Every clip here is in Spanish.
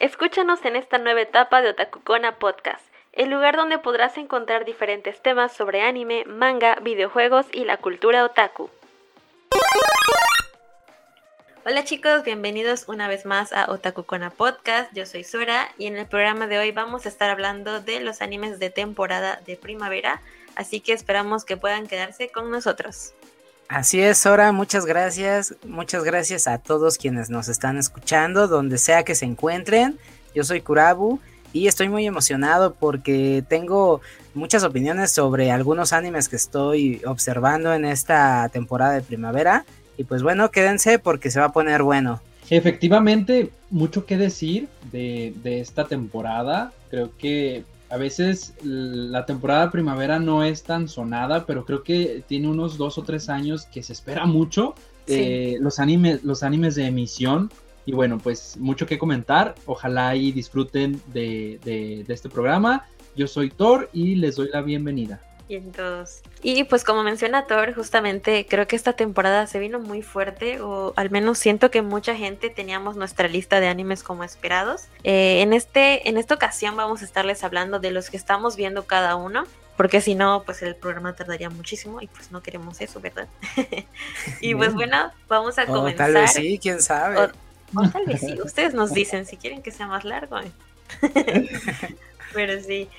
escúchanos en esta nueva etapa de Otakukona Podcast, el lugar donde podrás encontrar diferentes temas sobre anime, manga, videojuegos y la cultura otaku. Hola chicos, bienvenidos una vez más a Otakukona Podcast. Yo soy Sora y en el programa de hoy vamos a estar hablando de los animes de temporada de primavera, así que esperamos que puedan quedarse con nosotros. Así es, Sora, muchas gracias. Muchas gracias a todos quienes nos están escuchando, donde sea que se encuentren. Yo soy Kurabu y estoy muy emocionado porque tengo muchas opiniones sobre algunos animes que estoy observando en esta temporada de primavera. Y pues bueno, quédense porque se va a poner bueno. Efectivamente, mucho que decir de, de esta temporada. Creo que a veces la temporada primavera no es tan sonada, pero creo que tiene unos dos o tres años que se espera mucho eh, los, animes, los animes de emisión. Y bueno, pues mucho que comentar. Ojalá y disfruten de, de este programa. Yo soy Thor y les doy la bienvenida. Y pues como menciona Thor, justamente creo que esta temporada se vino muy fuerte, o al menos siento que mucha gente teníamos nuestra lista de animes como esperados. Eh, en, este, en esta ocasión vamos a estarles hablando de los que estamos viendo cada uno. Porque si no, pues el programa tardaría muchísimo y pues no queremos eso, ¿verdad? y pues bueno, vamos a comenzar. tal vez sí, quién sabe. O, tal vez sí, ustedes nos dicen si quieren que sea más largo. Pero sí,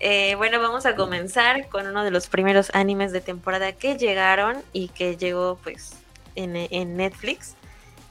eh, bueno, vamos a comenzar con uno de los primeros animes de temporada que llegaron y que llegó pues en, Netflix.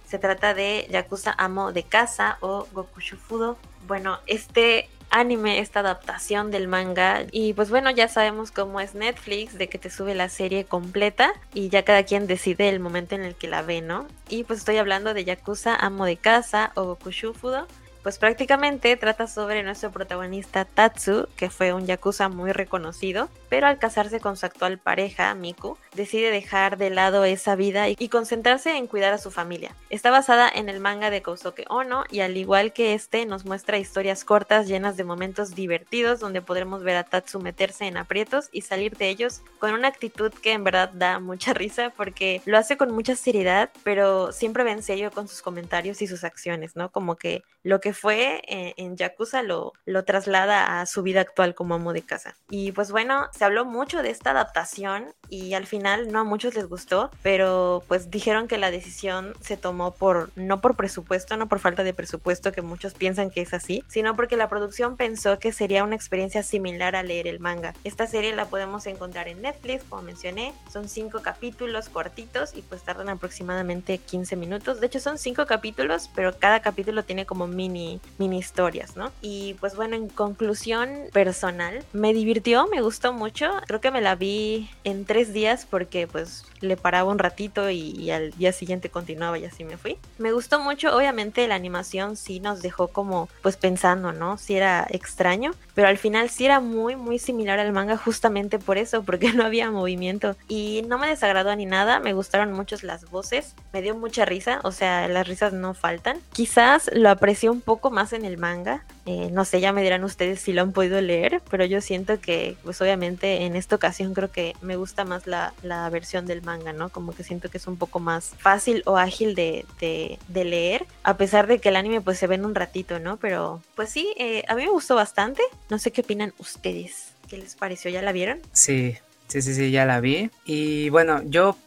Se trata de Yakuza Amo de Casa o Goku Shufudo. Bueno, este anime, esta adaptación del manga. Y pues bueno, ya sabemos cómo es Netflix, de que te sube la serie completa y ya cada quien decide el momento en el que la ve, ¿no? Y pues estoy hablando de Yakuza Amo de Casa o Goku Shufudo pues prácticamente trata sobre nuestro protagonista Tatsu, que fue un yakuza muy reconocido, pero al casarse con su actual pareja, Miku, decide dejar de lado esa vida y concentrarse en cuidar a su familia. Está basada en el manga de Kousuke Ono y al igual que este nos muestra historias cortas llenas de momentos divertidos donde podremos ver a Tatsu meterse en aprietos y salir de ellos con una actitud que en verdad da mucha risa porque lo hace con mucha seriedad, pero siempre ve en serio con sus comentarios y sus acciones, ¿no? Como que lo que fue en, en Yakuza lo, lo traslada a su vida actual como amo de casa. Y pues bueno, se habló mucho de esta adaptación y al final no a muchos les gustó, pero pues dijeron que la decisión se tomó por no por presupuesto, no por falta de presupuesto que muchos piensan que es así, sino porque la producción pensó que sería una experiencia similar a leer el manga. Esta serie la podemos encontrar en Netflix, como mencioné, son cinco capítulos cortitos y pues tardan aproximadamente 15 minutos. De hecho son cinco capítulos, pero cada capítulo tiene como mini mini, historias, ¿no? Y pues bueno, en conclusión personal, me divirtió, me gustó mucho. Creo que me la vi en tres días porque pues le paraba un ratito y, al día siguiente continuaba y así me fui. Me gustó mucho, obviamente la animación sí nos dejó como pues pensando, ¿no? Si era extraño, pero al final sí era muy, muy similar al manga justamente por eso, porque no había movimiento. Y no me desagradó ni nada, me gustaron mucho las voces, me dio mucha risa, o sea, las risas no faltan. Quizás lo aprecié un poco más en el manga, eh, no sé, ya me dirán ustedes si lo han podido leer, pero yo siento que pues obviamente en esta ocasión creo que me gusta más la, la versión del manga, ¿no? Como que siento que es un poco más fácil o ágil de, de, leer, a pesar de que el anime pues se ve en un ratito, ¿no? Pero pues sí, eh, a mí me gustó bastante. No sé qué opinan ustedes. ¿Qué les pareció? ¿Ya la vieron? Sí, sí, sí, sí, ya la vi. Y bueno, yo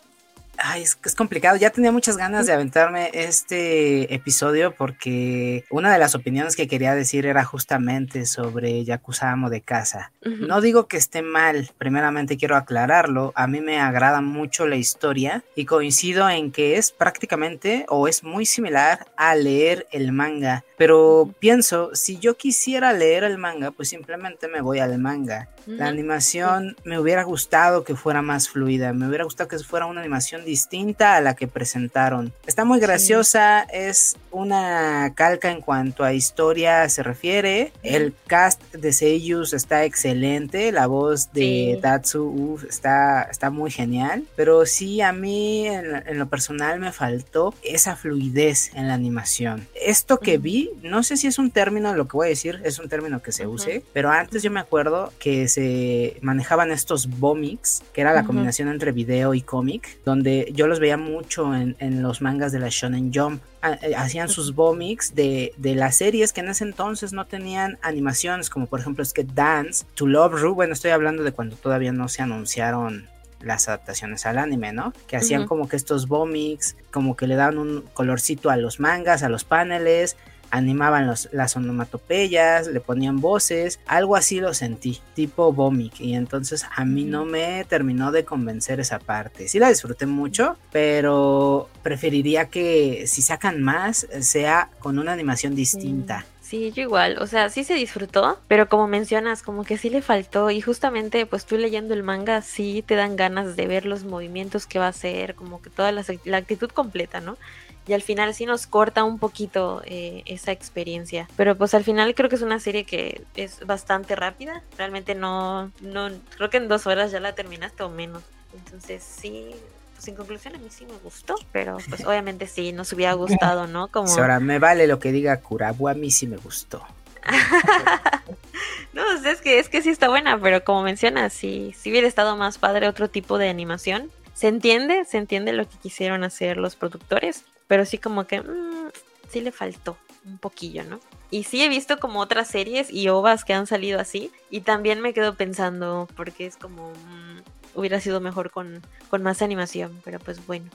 Ay, es, es, complicado. Ya tenía muchas ganas de aventarme este episodio porque una de las opiniones que quería decir era justamente sobre Yakuza Amo de Casa. No digo que esté mal, primeramente quiero aclararlo. A mí me agrada mucho la historia y coincido en que es prácticamente o es muy similar a leer el manga. Pero pienso, si yo quisiera leer el manga, pues simplemente me voy al manga. La animación me hubiera gustado que fuera más fluida, me hubiera gustado que fuera una animación distinta a la que presentaron. Está muy graciosa, es una calca en cuanto a historia se refiere. El cast de Seiyus está excelente, la voz de Tatsu está, está muy genial, pero sí a mí en, lo personal me faltó esa fluidez en la animación. Esto que vi, no sé si es un término, lo que voy a decir es un término que se use, pero antes yo me acuerdo que se manejaban estos bomics, que era la combinación entre video y cómic, donde porque yo los veía mucho en, los mangas de la Shonen Jump. Ah, eh, hacían sus bomics de, de, las series que en ese entonces no tenían animaciones, como por ejemplo Skate Dance, To Love Ru. Bueno, estoy hablando de cuando todavía no se anunciaron las adaptaciones al anime, ¿no? Que hacían como que estos bomics, como que le daban un colorcito a los mangas, a los paneles, animaban los, las onomatopeyas, le ponían voces, algo así lo sentí, tipo Vomic, y entonces a mí no me terminó de convencer esa parte. Sí la disfruté mucho, pero preferiría que si sacan más sea con una animación distinta. Sí, yo igual, o sea, sí se disfrutó, pero como mencionas, como que sí le faltó y justamente pues tú leyendo el manga sí te dan ganas de ver los movimientos que va a hacer, como que toda la, la actitud completa, ¿no? Y al final sí nos corta un poquito eh, esa experiencia. Pero pues al final creo que es una serie que es bastante rápida. Realmente no, no, creo que en dos horas ya la terminaste o menos. Entonces sí, pues en conclusión a mí sí me gustó, pero pues obviamente sí, nos hubiera gustado, ¿no? Como... Ahora me vale lo que diga Kurabu, a mí sí me gustó. no, es que es que sí está buena, pero como mencionas, sí, sí hubiera estado más padre otro tipo de animación. Se entiende, se entiende lo que quisieron hacer los productores, pero sí como que mm, sí le faltó un poquillo, ¿no? Y sí he visto como otras series y ovas que han salido así y también me quedo pensando porque es como mm, hubiera sido mejor con, con, más animación, pero pues bueno.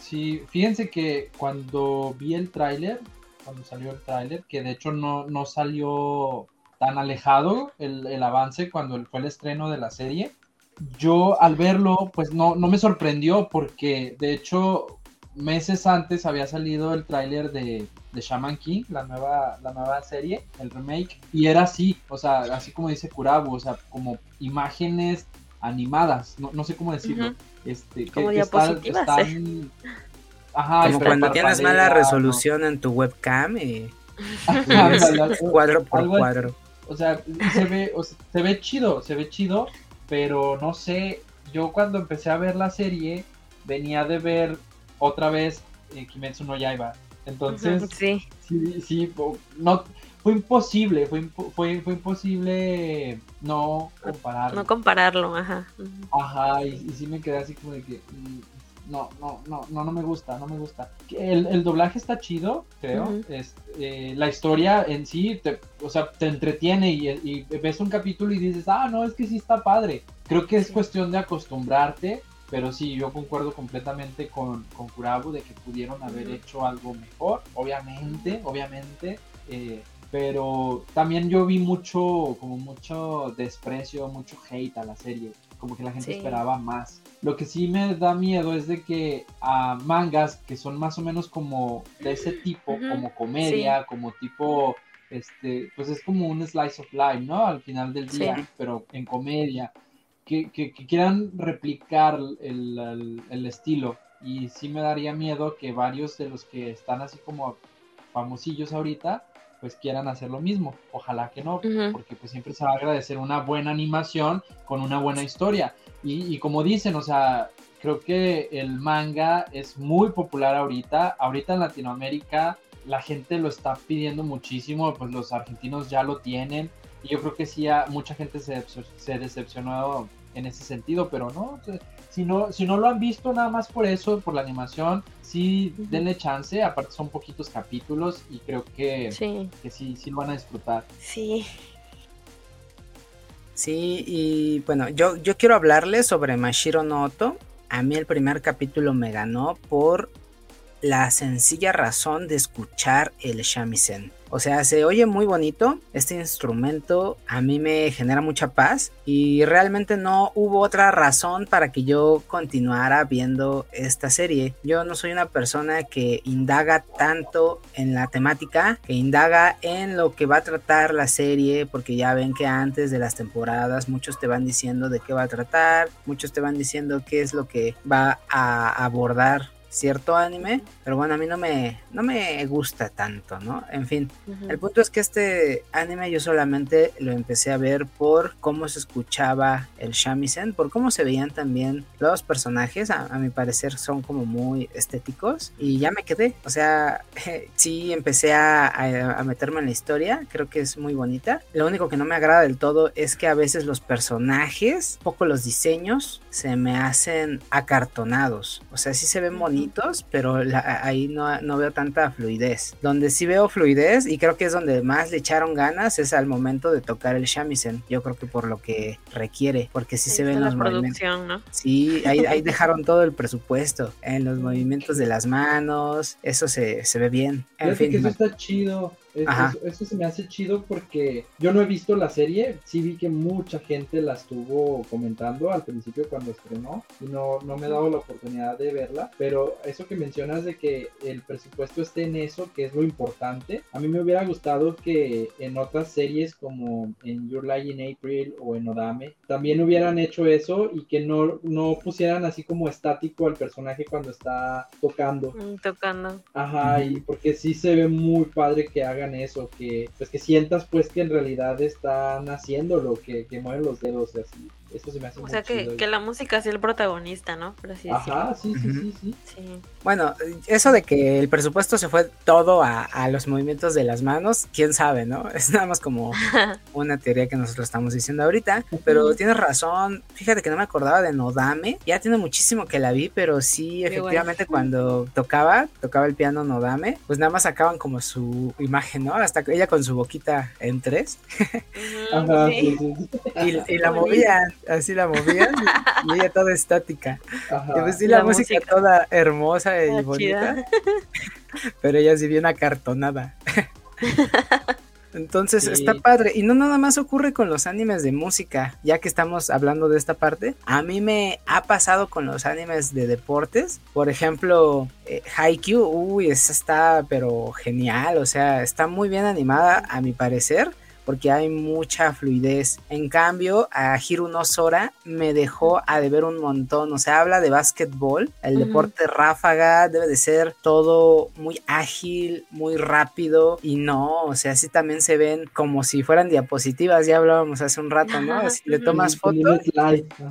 Sí, fíjense que cuando vi el tráiler, cuando salió el tráiler, que de hecho no, no salió tan alejado el, el, avance cuando fue el estreno de la serie, yo al verlo pues no, no me sorprendió porque de hecho meses antes había salido el tráiler de, de Shaman King, la nueva, la nueva serie, el remake, y era así, o sea, así como dice Kurabu, o sea, como imágenes animadas, no, sé cómo decirlo. este, como que, diapositivas, Ajá, como cuando tienes mala resolución en tu webcam y cuadro por cuadro. O sea, se ve, se ve chido, se ve chido, pero no sé, yo cuando empecé a ver la serie venía de ver otra vez eh, Kimetsu no Yaiba. Entonces, sí. sí, sí, no, fue imposible, fue, fue, fue imposible no compararlo. No compararlo, ajá. Ajá, y, sí me quedé así como de que, mm, no, no, no, no, no me gusta, no me gusta. El, el doblaje está chido, creo. es, eh, la historia en sí, te, o sea, te entretiene y, y, ves un capítulo y dices, ah, no, es que sí está padre. Creo que es cuestión de acostumbrarte pero sí, yo concuerdo completamente con, con Kurabu de que pudieron haber hecho algo mejor, obviamente, obviamente. Eh, pero también yo vi mucho, como mucho desprecio, mucho hate a la serie. Como que la gente esperaba más. Lo que sí me da miedo es de que a mangas que son más o menos como de ese tipo, como comedia, como tipo, este, pues es como un slice of life, ¿no? Al final del día, pero en comedia que, quieran replicar el, estilo. Y sí me daría miedo que varios de los que están así como famosillos ahorita, pues quieran hacer lo mismo. Ojalá que no, porque pues siempre se va a agradecer una buena animación con una buena historia. Y, y, como dicen, o sea, creo que el manga es muy popular ahorita. Ahorita en Latinoamérica la gente lo está pidiendo muchísimo, pues los argentinos ya lo tienen. Y yo creo que sí, mucha gente se, se decepcionó en ese sentido, pero no, si no, si no lo han visto nada más por eso, por la animación, sí denle chance, aparte son poquitos capítulos y creo que sí, que sí, sí lo van a disfrutar. Sí. Sí, y bueno, yo, yo quiero hablarles sobre Mashiro Noto. A mí el primer capítulo me ganó por la sencilla razón de escuchar el shamisen. O sea, se oye muy bonito. Este instrumento a mí me genera mucha paz y realmente no hubo otra razón para que yo continuara viendo esta serie. Yo no soy una persona que indaga tanto en la temática, que indaga en lo que va a tratar la serie, porque ya ven que antes de las temporadas muchos te van diciendo de qué va a tratar, muchos te van diciendo qué es lo que va a abordar cierto anime, pero bueno, a mí no me, no me gusta tanto, ¿no? En fin, el punto es que este anime yo solamente lo empecé a ver por cómo se escuchaba el shamisen, por cómo se veían también los personajes, a, mi parecer son como muy estéticos y ya me quedé, o sea, sí empecé a, a meterme en la historia, creo que es muy bonita, lo único que no me agrada del todo es que a veces los personajes, poco los diseños, se me hacen acartonados. O sea, sí se ven bonitos, pero ahí no, no, veo tanta fluidez. Donde sí veo fluidez, y creo que es donde más le echaron ganas, es al momento de tocar el shamisen. Yo creo que por lo que requiere, porque sí se ven los producción, ¿no? Sí, ahí, ahí, dejaron todo el presupuesto. En los movimientos de las manos, eso se, se ve bien. En fin, que eso está chido. Eso, se me hace chido porque yo no he visto la serie, sí vi que mucha gente la estuvo comentando al principio cuando estrenó y no, no me he dado la oportunidad de verla, pero eso que mencionas de que el presupuesto esté en eso, que es lo importante, a mí me hubiera gustado que en otras series como en Your Lie in April o en Odame también hubieran hecho eso y que no, no pusieran así como estático al personaje cuando está tocando. Mm, tocando. Ajá, y porque sí se ve muy padre que haga eso, que pues que sientas pues que en realidad están haciendo lo que, que mueven los dedos así. Eso se me hace O sea, que, que, la música sea el protagonista, ¿no? Ajá, sí, sí, sí, sí, Bueno, eso de que el presupuesto se fue todo a, a, los movimientos de las manos, quién sabe, ¿no? Es nada más como una teoría que nosotros estamos diciendo ahorita, pero tienes razón. Fíjate que no me acordaba de Nodame, ya tiene muchísimo que la vi, pero sí, efectivamente, cuando tocaba, tocaba el piano Nodame, pues nada más sacaban como su imagen, ¿no? Hasta ella con su boquita en tres. Ajá, sí. y, y la movían así la movían y, ella toda estática. y pues sí, la, música, toda hermosa y ah, bonita. Pero ella sí bien acartonada. Entonces está padre. Y no nada más ocurre con los animes de música, ya que estamos hablando de esta parte. A mí me ha pasado con los animes de deportes. Por ejemplo, eh, Haikyuu, uy, esa está pero genial. O sea, está muy bien animada a mi parecer porque hay mucha fluidez. En cambio, a Hiro no Sora me dejó a deber un montón. O sea, habla de básquetbol, el deporte ráfaga, debe de ser todo muy ágil, muy rápido y no, o sea, así también se ven como si fueran diapositivas, ya hablábamos hace un rato, ¿no? Si le tomas fotos,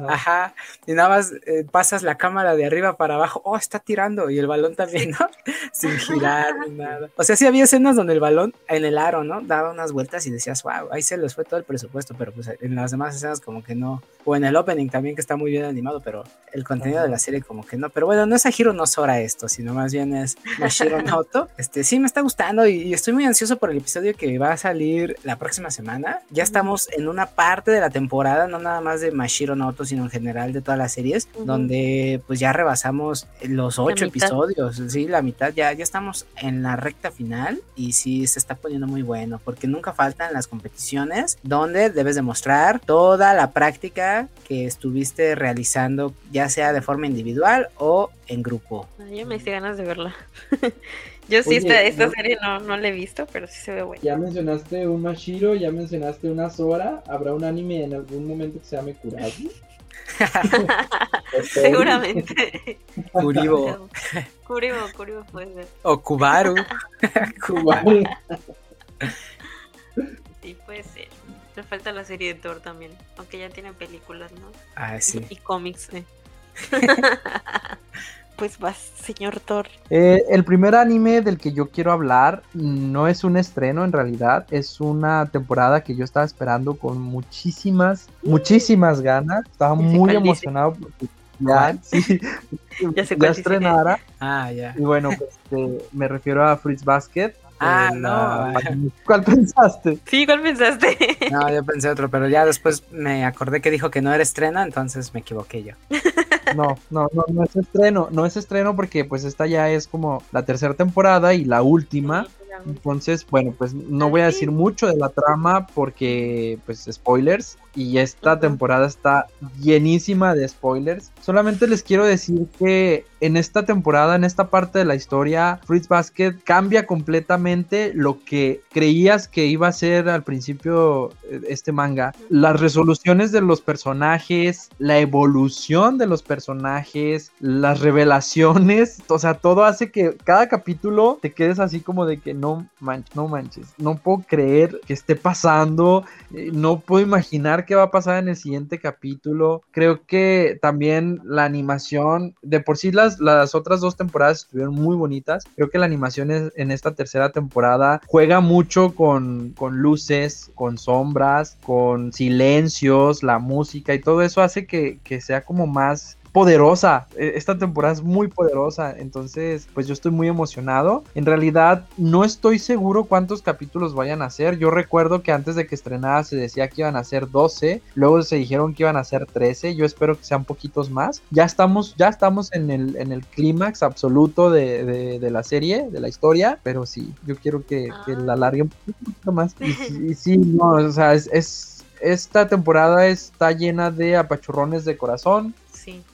ajá, y nada más eh, pasas la cámara de arriba para abajo, oh, está tirando y el balón también, ¿no? Sin girar ni nada. O sea, sí había escenas donde el balón en el aro, ¿no? Daba unas vueltas y decías, wow, ahí se les fue todo el presupuesto, pero pues en las demás escenas como que no, o en el opening también que está muy bien animado, pero el contenido de la serie como que no, pero bueno, no es a Hiro no Sora esto, sino más bien es Mashiro Noto, este sí me está gustando y, estoy muy ansioso por el episodio que va a salir la próxima semana, ya estamos en una parte de la temporada, no nada más de Mashiro Noto, sino en general de todas las series, donde pues ya rebasamos los ocho episodios, sí, la mitad, ya, ya estamos en la recta final y sí se está poniendo muy bueno, porque nunca faltan las competiciones donde debes demostrar toda la práctica que estuviste realizando, ya sea de forma individual o en grupo. Yo me hice ganas de verla. Yo sí, esta, esta serie no, no la he visto, pero sí se ve buena. Ya mencionaste un Mashiro, ya mencionaste una Sora. ¿Habrá un anime en algún momento que se llame Kuragi? Seguramente. Kuribo. Kuribo, Kuribo puede ser. O Kubaru. Kubaru. Sí, puede ser. Le falta la serie de Thor también, aunque ya tiene películas, ¿no? Ah, sí. Y, cómics, ¿eh? pues vas, señor Thor. Eh, el primer anime del que yo quiero hablar no es un estreno en realidad, es una temporada que yo estaba esperando con muchísimas, muchísimas ganas. Estaba muy emocionado porque ya, sí, ya, se estrenara. Ah, ya. Y bueno, pues, este, me refiero a Fritz Basket. Ah, no. ¿Cuál pensaste? Sí, ¿cuál pensaste? No, yo pensé otro, pero ya después me acordé que dijo que no era estreno, entonces me equivoqué yo. No, no, no, no es estreno, no es estreno porque pues esta ya es como la tercera temporada y la última. Entonces, bueno, pues no voy a decir mucho de la trama porque, pues, spoilers. y esta temporada está llenísima de spoilers. Solamente les quiero decir que en esta temporada, en esta parte de la historia, Fruits Basket cambia completamente lo que creías que iba a ser al principio eh, este manga. Las resoluciones de los personajes, la evolución de los personajes, las revelaciones, o sea, todo hace que cada capítulo te quedes así como de que no manches, no manches, no puedo creer que esté pasando, eh, no puedo imaginar qué va a pasar en el siguiente capítulo. Creo que también la animación, de por sí las, las otras dos temporadas estuvieron muy bonitas. Creo que la animación en esta tercera temporada juega mucho con, con luces, con sombras, con silencios, la música y todo eso hace que, que sea como más poderosa. E, esta temporada es muy poderosa. Entonces, pues yo estoy muy emocionado. En realidad, no estoy seguro cuántos capítulos vayan a ser. Yo recuerdo que antes de que estrenara se decía que iban a ser 12. Luego se dijeron que iban a ser 13. Yo espero que sean poquitos más. Ya estamos, ya estamos en el, en el clímax absoluto de, la serie, de la historia. Pero sí, yo quiero que, la alargue un poquito más. Y, sí, no, o sea, es esta temporada está llena de apachurrones de corazón,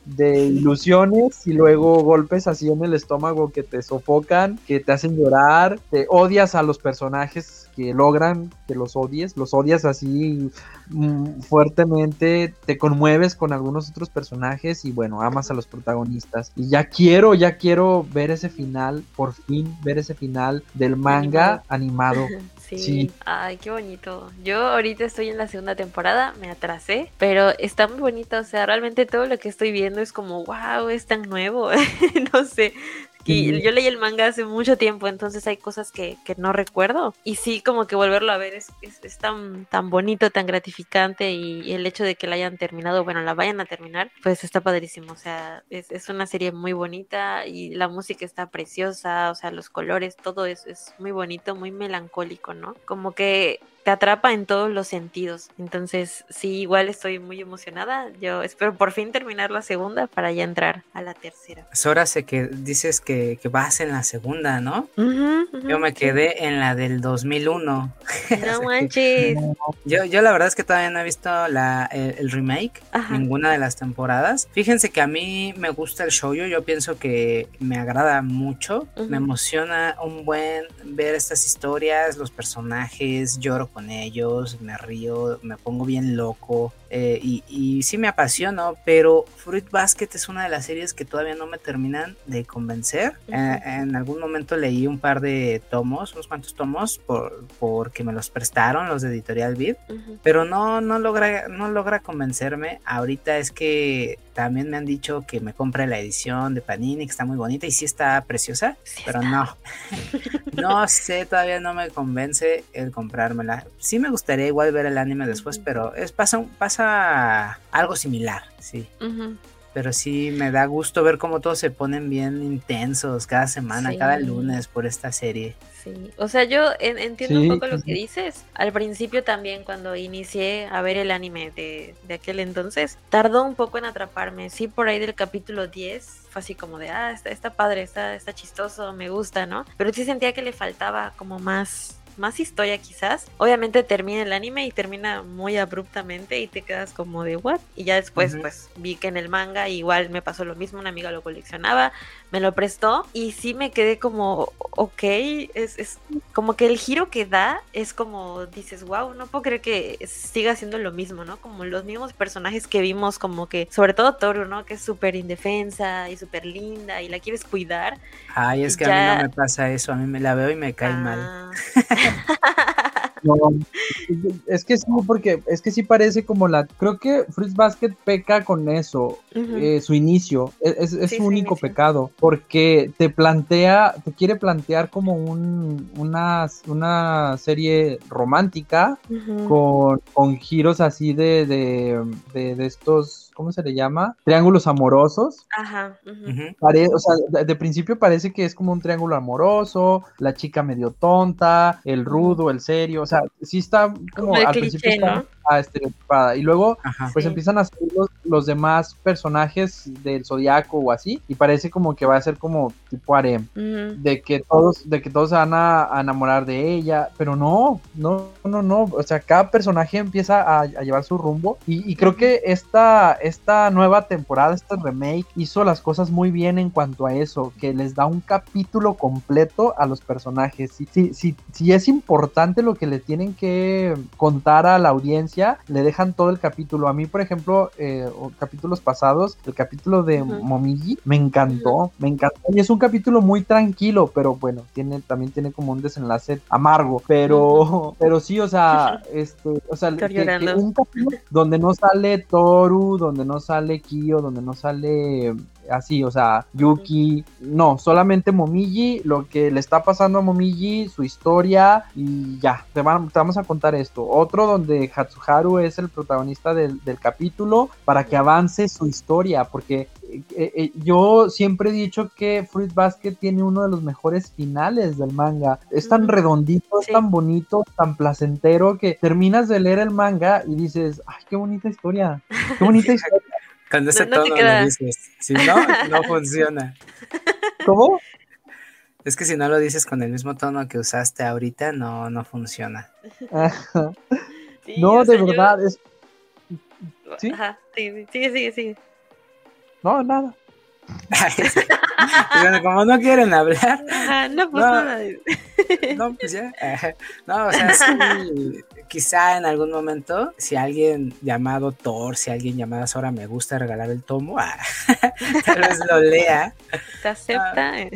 de ilusiones y luego golpes así en el estómago que te sofocan, que te hacen llorar, te odias a los personajes que logran que los odies, los odias así mm, fuertemente, te conmueves con algunos otros personajes y bueno, amas a los protagonistas. Y ya quiero, ya quiero ver ese final, por fin ver ese final del manga animado. Sí. Ay, qué bonito. Yo ahorita estoy en la segunda temporada, me atrasé, pero está muy bonito. O sea, realmente todo lo que estoy viendo es como, wow, es tan nuevo. no sé, y yo leí el manga hace mucho tiempo, entonces hay cosas que, que no recuerdo. Y sí, como que volverlo a ver es, es, tan, tan bonito, tan gratificante. Y, el hecho de que la hayan terminado, bueno, la vayan a terminar, pues está padrísimo. O sea, es, es una serie muy bonita y la música está preciosa, o sea, los colores, todo es, es muy bonito, muy melancólico, ¿no? Como que te atrapa en todos los sentidos. Entonces, sí, igual estoy muy emocionada. Yo espero por fin terminar la segunda para ya entrar a la tercera. Sora, sé que dices que, vas en la segunda, ¿no? yo me quedé en la del 2001. No manches. yo, yo la verdad es que todavía no he visto la, el, remake, ninguna de las temporadas. Fíjense que a mí me gusta el show, yo pienso que me agrada mucho, me emociona un buen ver estas historias, los personajes, lloro con ellos, me río, me pongo bien loco eh, y, y, sí me apasiono, pero Fruit Basket es una de las series que todavía no me terminan de convencer. Eh, en algún momento leí un par de tomos, unos cuantos tomos, por, porque me los prestaron los de Editorial Vid, pero no, no, logra, no logra convencerme. Ahorita es que también me han dicho que me compre la edición de Panini, que está muy bonita y sí está preciosa, pero no. no sé, todavía no me convence el comprármela sí me gustaría igual ver el anime después, pero es pasa, pasa algo similar, sí. Pero sí me da gusto ver cómo todos se ponen bien intensos cada semana, cada lunes por esta serie. Sí, o sea, yo entiendo un poco lo que dices. Al principio también, cuando inicié a ver el anime de, de aquel entonces, tardó un poco en atraparme. Sí, por ahí del capítulo 10 fue así como de, ah, está, está padre, está, está chistoso, me gusta, ¿no? Pero sí sentía que le faltaba como más más historia quizás. Obviamente termina el anime y termina muy abruptamente y te quedas como de what. Y ya después pues vi que en el manga igual me pasó lo mismo, una amiga lo coleccionaba, me lo prestó y sí me quedé como, ok, es, es como que el giro que da es como dices, wow, no puedo creer que siga siendo lo mismo, ¿no? Como los mismos personajes que vimos como que, sobre todo Toru, ¿no? Que es súper indefensa y súper linda y la quieres cuidar. Ay, es que a mí no me pasa eso, a mí me la veo y me cae mal. No, es que sí, porque es que sí parece como la. Creo que Fruits Basket peca con eso, eh, su inicio. E, es, es su único pecado, porque te plantea, te quiere plantear como un, una, una serie romántica con, con, giros así de, de, de estos ¿cómo se le llama? Triángulos amorosos. Ajá. o sea, de, principio parece que es como un triángulo amoroso, la chica medio tonta, el rudo, el serio, o sea, sí está como al principio está, Ajá, estereotipada. Y luego, Ajá. pues Sí. empiezan a salir los, los demás personajes del zodiaco o así. Y parece como que va a ser como tipo harem. De que todos de que todos se van a, a enamorar de ella pero no no no no o sea cada personaje empieza a, a llevar su rumbo y, y creo que esta esta nueva temporada este remake hizo las cosas muy bien en cuanto a eso que les da un capítulo completo a los personajes. Si, si, si, si es importante lo que le tienen que contar a la audiencia le dejan todo el capítulo. A mí por ejemplo eh, capítulos pasados el capítulo de Ujú. Momiji me encantó me encantó. Y es un capítulo muy tranquilo pero bueno tiene también tiene como un desenlace amargo. Pero pero sí o sea este o sea que- un capítulo donde no sale Toru donde no sale Kyo donde no sale así, o sea, Yuki, no, solamente Momiji, lo que le está pasando a Momiji, su historia y ya, te, van- te vamos a contar esto. Otro donde Hatsuharu es el protagonista del, del capítulo para que avance su historia, porque eh, eh, yo siempre he dicho que Fruit Basket tiene uno de los mejores finales del manga. Es tan redondito, es tan bonito, tan placentero que terminas de leer el manga y dices, ay, qué bonita historia, qué bonita historia. Con ese No- no te tono lo dices. Si no, no funciona. ¿Cómo? Es que si no lo dices con el mismo tono que usaste ahorita, no, no funciona. Sí, no, sea, de yo- verdad, es... ¿Sí? Ajá, sí, sí, sigue, sigue, sigue. No, nada. Bueno, como no quieren hablar, Ajá, no, pues No. nada. no, pues ya. No, o sea, sí, quizá en algún momento, si alguien llamado Thor, si alguien llamada Sora me gusta regalar el tomo, ah, tal vez lo lea. Se acepta. eh.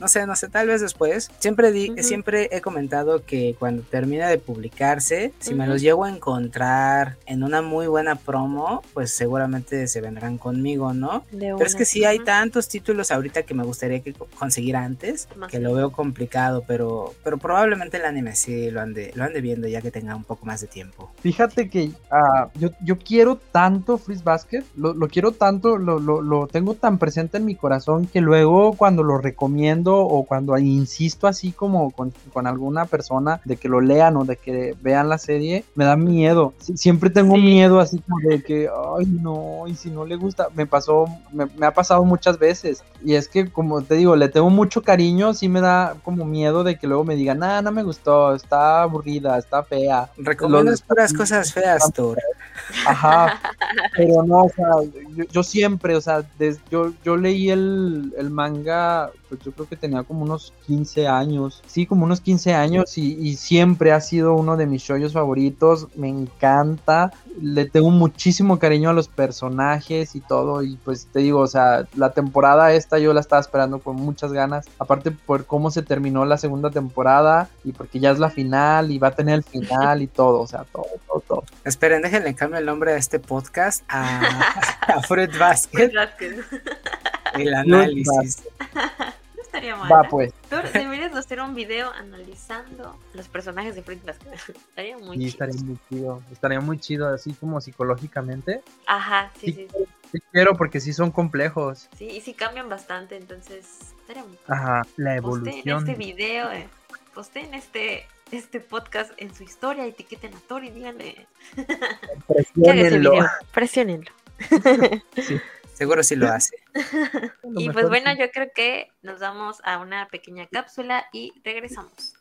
No sé, no sé, tal vez después. Siempre, di- siempre he comentado que cuando termine de publicarse, si me los llego a encontrar en una muy buena promo, pues seguramente se vendrán conmigo, ¿no? De Pero es que sí hay tantos títulos ahorita que me gustaría que co- conseguir antes, Más que lo veo complicado, pero, pero probablemente el anime sí lo ande, lo ande viendo ya que tenga un poco más de tiempo. Fíjate que ah, yo, yo quiero tanto Freeze Basket, lo, lo quiero tanto, lo, lo, lo tengo tan presente en mi corazón que luego cuando lo recomiendo o cuando insisto así como con, con alguna persona de que lo lean o de que vean la serie, me da miedo. Sie- Siempre tengo Sí. miedo así como de que, ay no, y si no le gusta, me pasó, me, me ha pasado muchas veces. Y es que como te digo, le tengo mucho cariño, sí me da como miedo de que luego me digan, ah, no me gustó, está aburrida, está fea. Recomiendas puras cosas feas, Thor. Ajá, pero no, o sea, yo, siempre, o sea, yo, yo leí el, el manga, pues yo creo que tenía como unos 15 años, sí, como unos 15 años y, y siempre ha sido uno de mis shoyos favoritos, me encanta, le tengo muchísimo cariño a los personajes y todo, y pues te digo, o sea, la temporada esta yo la estaba esperando con muchas ganas, aparte por cómo se terminó la segunda temporada y porque ya es la final y va a tener el final y todo, o sea, todo, todo, todo. Esperen, déjenle cambio el nombre a este podcast a, a Fruit Basket, Vázquez. el análisis. No estaría mal. Va ¿eh? pues. Tú deberías de hacer un video analizando los personajes de Fruit Basket. Estaría muy Sí, chido. estaría muy chido. Estaría muy chido, así como psicológicamente. Ajá, sí, Sí. sí, quiero porque sí son complejos. Sí, y sí cambian bastante, entonces estaría muy Ajá, la evolución. este video, eh, posteen este, este podcast en su historia, etiqueten a Tori díganle video. Presionenlo. Seguro sí lo hace. Lo Y pues bueno, sí. yo creo que nos vamos a una pequeña cápsula y regresamos.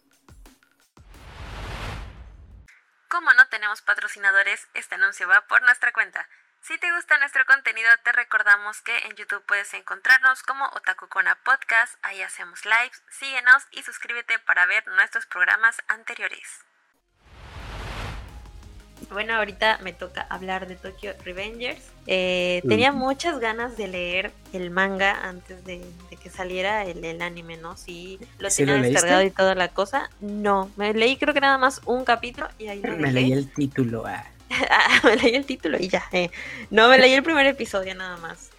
Como no tenemos patrocinadores, este anuncio va por nuestra cuenta. Si te gusta nuestro contenido, te recordamos que en YouTube puedes encontrarnos como Otakukona Podcast, ahí hacemos lives, síguenos y suscríbete para ver nuestros programas anteriores. Bueno, ahorita me toca hablar de Tokyo Revengers. Eh, tenía muchas ganas de leer el manga antes de, de que saliera el, el anime, ¿no? Sí, lo ¿Sí tenía lo leíste? descargado y toda la cosa. No, me leí creo que nada más un capítulo y ahí lo Me leí el título. ah. Ah, me leí el título y ya. eh. No, me leí el primer episodio nada más.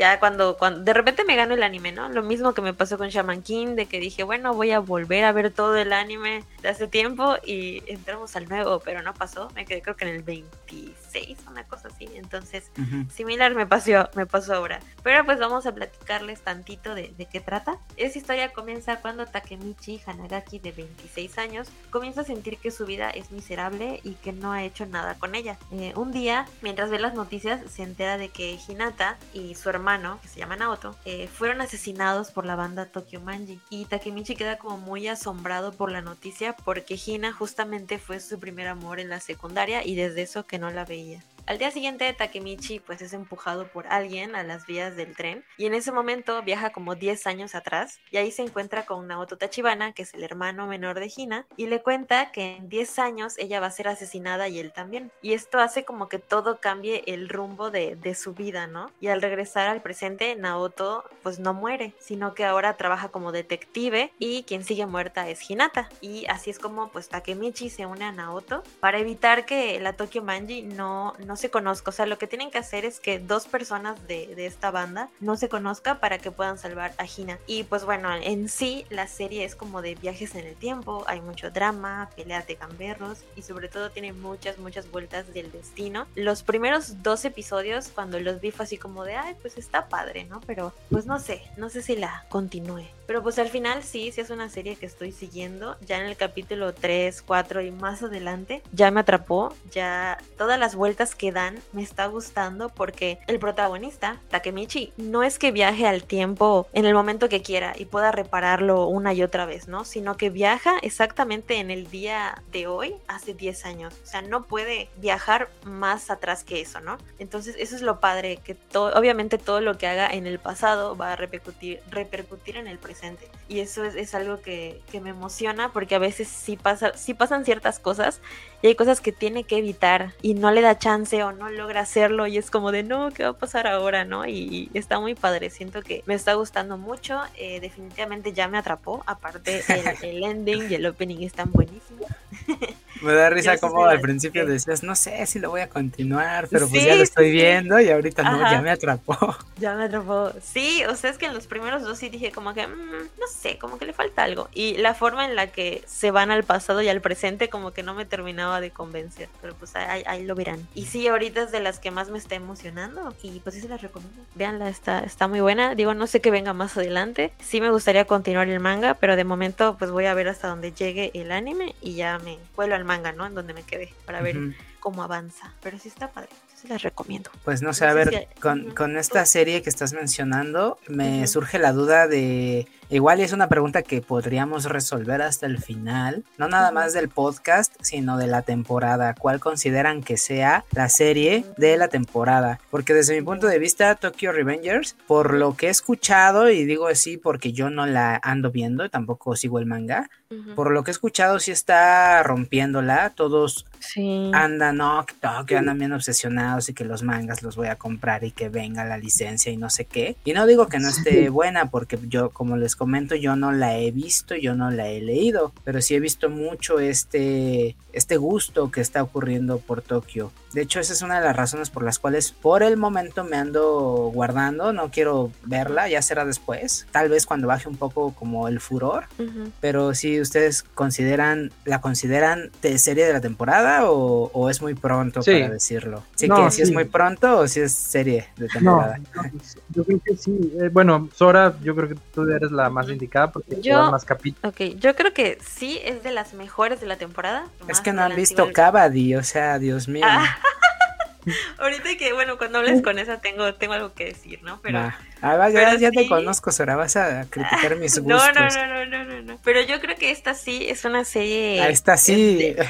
Ya cuando, cuando de repente me gano el anime, ¿no? Lo mismo que me pasó con Shaman King, de que dije, bueno, voy a volver a ver todo el anime de hace tiempo y entramos al nuevo, pero no pasó. Me quedé creo que en el 26 6, una cosa así. Entonces, similar me pasó, me pasó ahora. Pero pues vamos a platicarles tantito de, de qué trata. Esa historia comienza cuando Takemichi Hanagaki, de 26 años, comienza a sentir que su vida es miserable y que no ha hecho nada con ella. Eh, un día, mientras ve las noticias, se entera de que Hinata y su hermano, que se llama Naoto, eh, fueron asesinados por la banda Tokyo Manji. Y Takemichi queda como muy asombrado por la noticia porque Hina justamente fue su primer amor en la secundaria y desde eso que no la veía. Al día siguiente, Takemichi pues es empujado por alguien a las vías del tren y en ese momento viaja como 10 años atrás y ahí se encuentra con Naoto Tachibana, que es el hermano menor de Hina, y le cuenta que en 10 años ella va a ser asesinada y él también. Y esto hace como que todo cambie el rumbo de, de su vida, ¿no? Y al regresar al presente, Naoto pues no muere, sino que ahora trabaja como detective y quien sigue muerta es Hinata. Y así es como pues Takemichi se une a Naoto para evitar que la Tokyo Manji no, no se conozca. O sea, lo que tienen que hacer es que dos personas de, de esta banda no se conozcan para que puedan salvar a Hina. Y pues bueno, en sí la serie es como de viajes en el tiempo, hay mucho drama, peleas de gamberros y sobre todo tiene muchas, muchas vueltas del destino. Los primeros dos episodios, cuando los vi fue así como de, ay, pues está padre, ¿no? Pero pues no sé, no sé si la continúe. Pero pues al final sí, sí es una serie que estoy siguiendo. Ya en el capítulo 3, 4 y más adelante ya me atrapó. Ya todas las vueltas que dan me está gustando porque el protagonista, Takemichi, no es que viaje al tiempo en el momento que quiera y pueda repararlo una y otra vez, ¿no? Sino que viaja exactamente en el día de hoy, hace 10 años. O sea, no puede viajar más atrás que eso, ¿no? Entonces eso es lo padre, que todo, obviamente todo lo que haga en el pasado va a repercutir, repercutir en el presente. Y eso es, es algo que, que, me emociona porque a veces sí, pasa, sí pasan ciertas cosas y hay cosas que tiene que evitar y no le da chance o no logra hacerlo y es como de no, ¿qué va a pasar ahora? ¿no? Y, y está muy padre, siento que me está gustando mucho, eh, definitivamente ya me atrapó, aparte el, el, ending y el opening están buenísimos. Me da risa como al principio que... decías, no sé si lo voy a continuar, pero pues ya lo estoy sí, viendo y ahorita no, ya me atrapó. Ya me atrapó. Sí, o sea, es que en los primeros dos sí dije como que, mmm, no sé, como que le falta algo. Y la forma en la que se van al pasado y al presente como que no me terminaba de convencer, pero pues ahí, ahí lo verán. Y sí, ahorita es de las que más me está emocionando y pues sí se las recomiendo. Veanla, está, está muy buena. Digo, no sé qué venga más adelante. Sí me gustaría continuar el manga, pero de momento pues voy a ver hasta donde llegue el anime y ya me vuelo al manga, ¿no? En donde me quedé para ver uh -huh. cómo avanza. Pero sí está padre. Se las recomiendo. Pues no sé, a ver, con, con, esta serie que estás mencionando, me uh -huh. surge la duda de. Igual es una pregunta que podríamos resolver hasta el final, no nada más del podcast, sino de la temporada. ¿Cuál consideran que sea la serie de la temporada? Porque desde mi punto de vista, Tokyo Revengers, por lo que he escuchado, y digo así porque yo no la ando viendo, tampoco sigo el manga, uh -huh. por lo que he escuchado, sí está rompiéndola. Todos sí. andan, no, que andan bien obsesionados y que los mangas los voy a comprar y que venga la licencia y no sé qué. Y no digo que no esté buena, porque yo, como les comento, yo no la he visto, yo no la he leído, pero sí he visto mucho este, este gusto que está ocurriendo por Tokio. De hecho, esa es una de las razones por las cuales por el momento me ando guardando, no quiero verla, ya será después, tal vez cuando baje un poco como el furor, uh -huh. pero si ustedes consideran, la consideran de serie de la temporada o, o es muy pronto sí. para decirlo. Sí no, que si sí. es muy pronto o si es serie de temporada. No, yo creo que sí. Eh, bueno, Sora, yo creo que tú eres la más indicada porque yo, más capítulos. Ok, yo creo que sí es de las mejores de la temporada. Es que no han visto Cavadi, o sea, Dios mío. Ah. Ahorita que, bueno, cuando hables con esa tengo, tengo algo que decir, ¿no? Pero, ah, ah ya, ya sí. te conozco, Sora, vas a criticar mis gustos. No, no, no, no, no, no, Pero yo creo que esta sí es una serie. Ah, esta sí. De,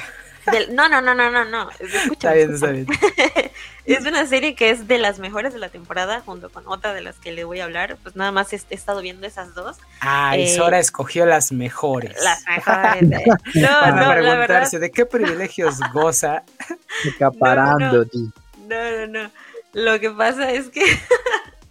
no, no, no, no, no, no. Está bien, está bien. es una serie que es de las mejores de la temporada, junto con otra de las que le voy a hablar. Pues nada más he, he estado viendo esas dos. Ah, y eh, Sora escogió las mejores. Las mejores. Eh. No, Para no, preguntarse la verdad... de qué privilegios goza. Acaparando, no, no, no, no. Lo que pasa es que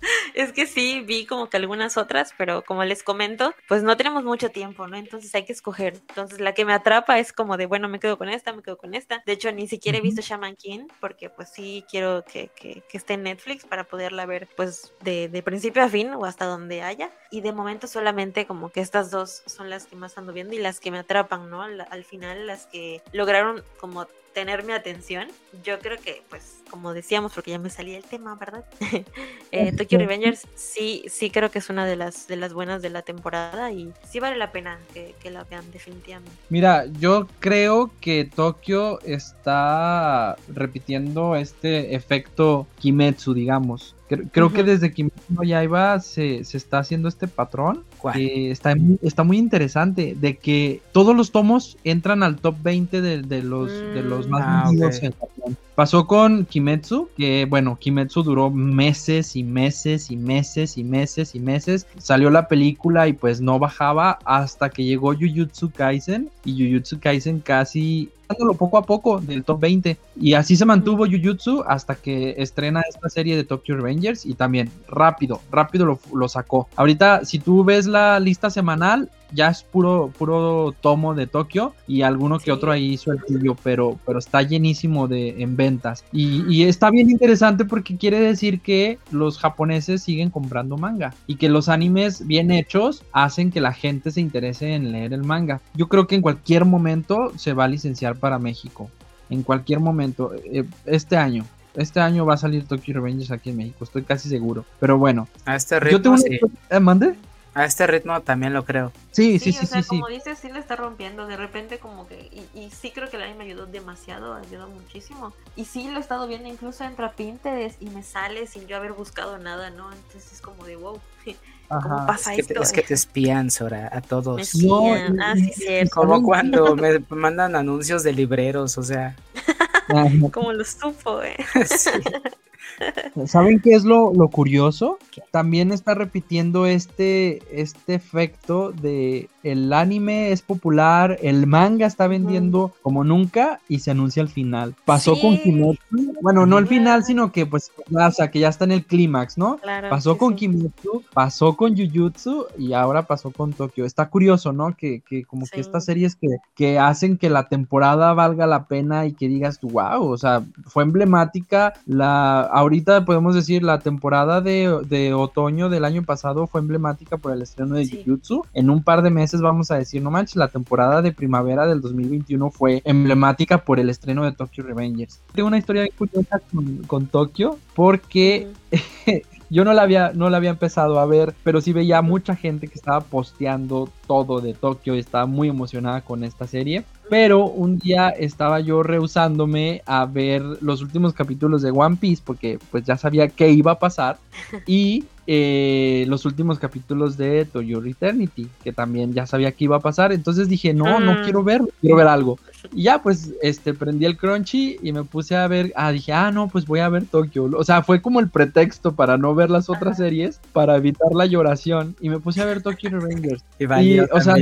es que sí, vi como que algunas otras, pero como les comento, pues no tenemos mucho tiempo, ¿no? Entonces hay que escoger. Entonces la que me atrapa es como de, bueno, me quedo con esta, me quedo con esta. De hecho, ni siquiera he visto Shaman King, porque pues sí quiero que, que, que esté en Netflix para poderla ver pues de, de, principio a fin o hasta donde haya. Y de momento solamente como que estas dos son las que más ando viendo y las que me atrapan, ¿no? Al, al final las que lograron como tener mi atención. Yo creo que, pues, como decíamos, porque ya me salía el tema, ¿verdad? eh, Tokyo Revengers sí, sí creo que es una de las, de las buenas de la temporada y sí vale la pena que, que la vean definitivamente. Mira, yo creo que Tokio está repitiendo este efecto Kimetsu, digamos. Creo, que desde Kimetsu no Yaiba se, se está haciendo este patrón. Que está, está muy interesante de que todos los tomos entran al top 20 de, de los, de los más Ah, vendidos en Japón. Pasó con Kimetsu, que bueno, Kimetsu duró meses y meses y meses y meses y meses. Salió la película y pues no bajaba hasta que llegó Jujutsu Kaisen y Jujutsu Kaisen casi dándolo poco a poco del top 20 y así se mantuvo Jujutsu hasta que estrena esta serie de Tokyo Revengers y también rápido, rápido lo, lo sacó. Ahorita si tú ves la lista semanal ya es puro puro tomo de Tokio y alguno que Sí. otro ahí sueltillo, pero pero está llenísimo de en ventas y, y está bien interesante porque quiere decir que los japoneses siguen comprando manga y que los animes bien hechos hacen que la gente se interese en leer el manga. Yo creo que en cualquier momento se va a licenciar para México. En cualquier momento. Eh, Este año. Este año va a salir Tokyo Revengers aquí en México. Estoy casi seguro. Pero bueno. A este Yo ritmo, tengo una... sí. ¿Eh, ¿Mande? A este ritmo también lo creo. Sí, Sí, sí, sí, o sea, sí, sí. como dices, sí le está rompiendo. De repente, como que. Y, y sí, creo que el anime me ayudó demasiado, ayudó muchísimo. Y sí, lo he estado viendo, incluso a Pinterest y me sale sin yo haber buscado nada, ¿no? Entonces es como de wow. ¿Cómo Ajá. pasa Es que, esto? es que te espían, Sora, a Me todos. espían. No, ah, sí, cierto. Como cuando me mandan anuncios de libreros, o sea. Como lo supo, eh. sí. ¿Saben qué es lo, lo curioso? También está repitiendo este, este efecto de el anime es popular, el manga está vendiendo como nunca y se anuncia al final. Pasó Sí. con Kimetsu, bueno, no al Ajá. final, sino que pues, o sea, que ya está en el clímax, ¿no? Claro. Pasó con sí. Kimetsu, pasó con Jujutsu y ahora pasó con Tokio. Está curioso, ¿no? Que, que como Sí. que estas series que, que hacen que la temporada valga la pena y que digas wow, o sea, fue emblemática. La, ahorita podemos decir la temporada de, de otoño del año pasado fue emblemática por el estreno de. Jujutsu. En un par de meses vamos a decir, no manches, la temporada de primavera del 2021 fue emblemática por el estreno de Tokyo Revengers. Tengo una historia curiosa con, con Tokio porque yo no la había, no la había empezado a ver, pero sí veía mucha gente que estaba posteando todo de Tokio y estaba muy emocionada con esta serie. Pero un día estaba yo rehusándome a ver los últimos capítulos de One Piece porque pues ya sabía qué iba a pasar. Y eh, los últimos capítulos de Toyo Eternity, que también ya sabía que iba a pasar. Entonces dije, no, no Mm. quiero ver, quiero ver algo. Y ya, pues, este, prendí el Crunchy y me puse a ver, ah, dije, ah, no, pues voy a ver Tokio. O sea, fue como el pretexto para no ver las otras series, para evitar la lloración. Y me puse a ver Tokyo Revengers. Y valió o sea.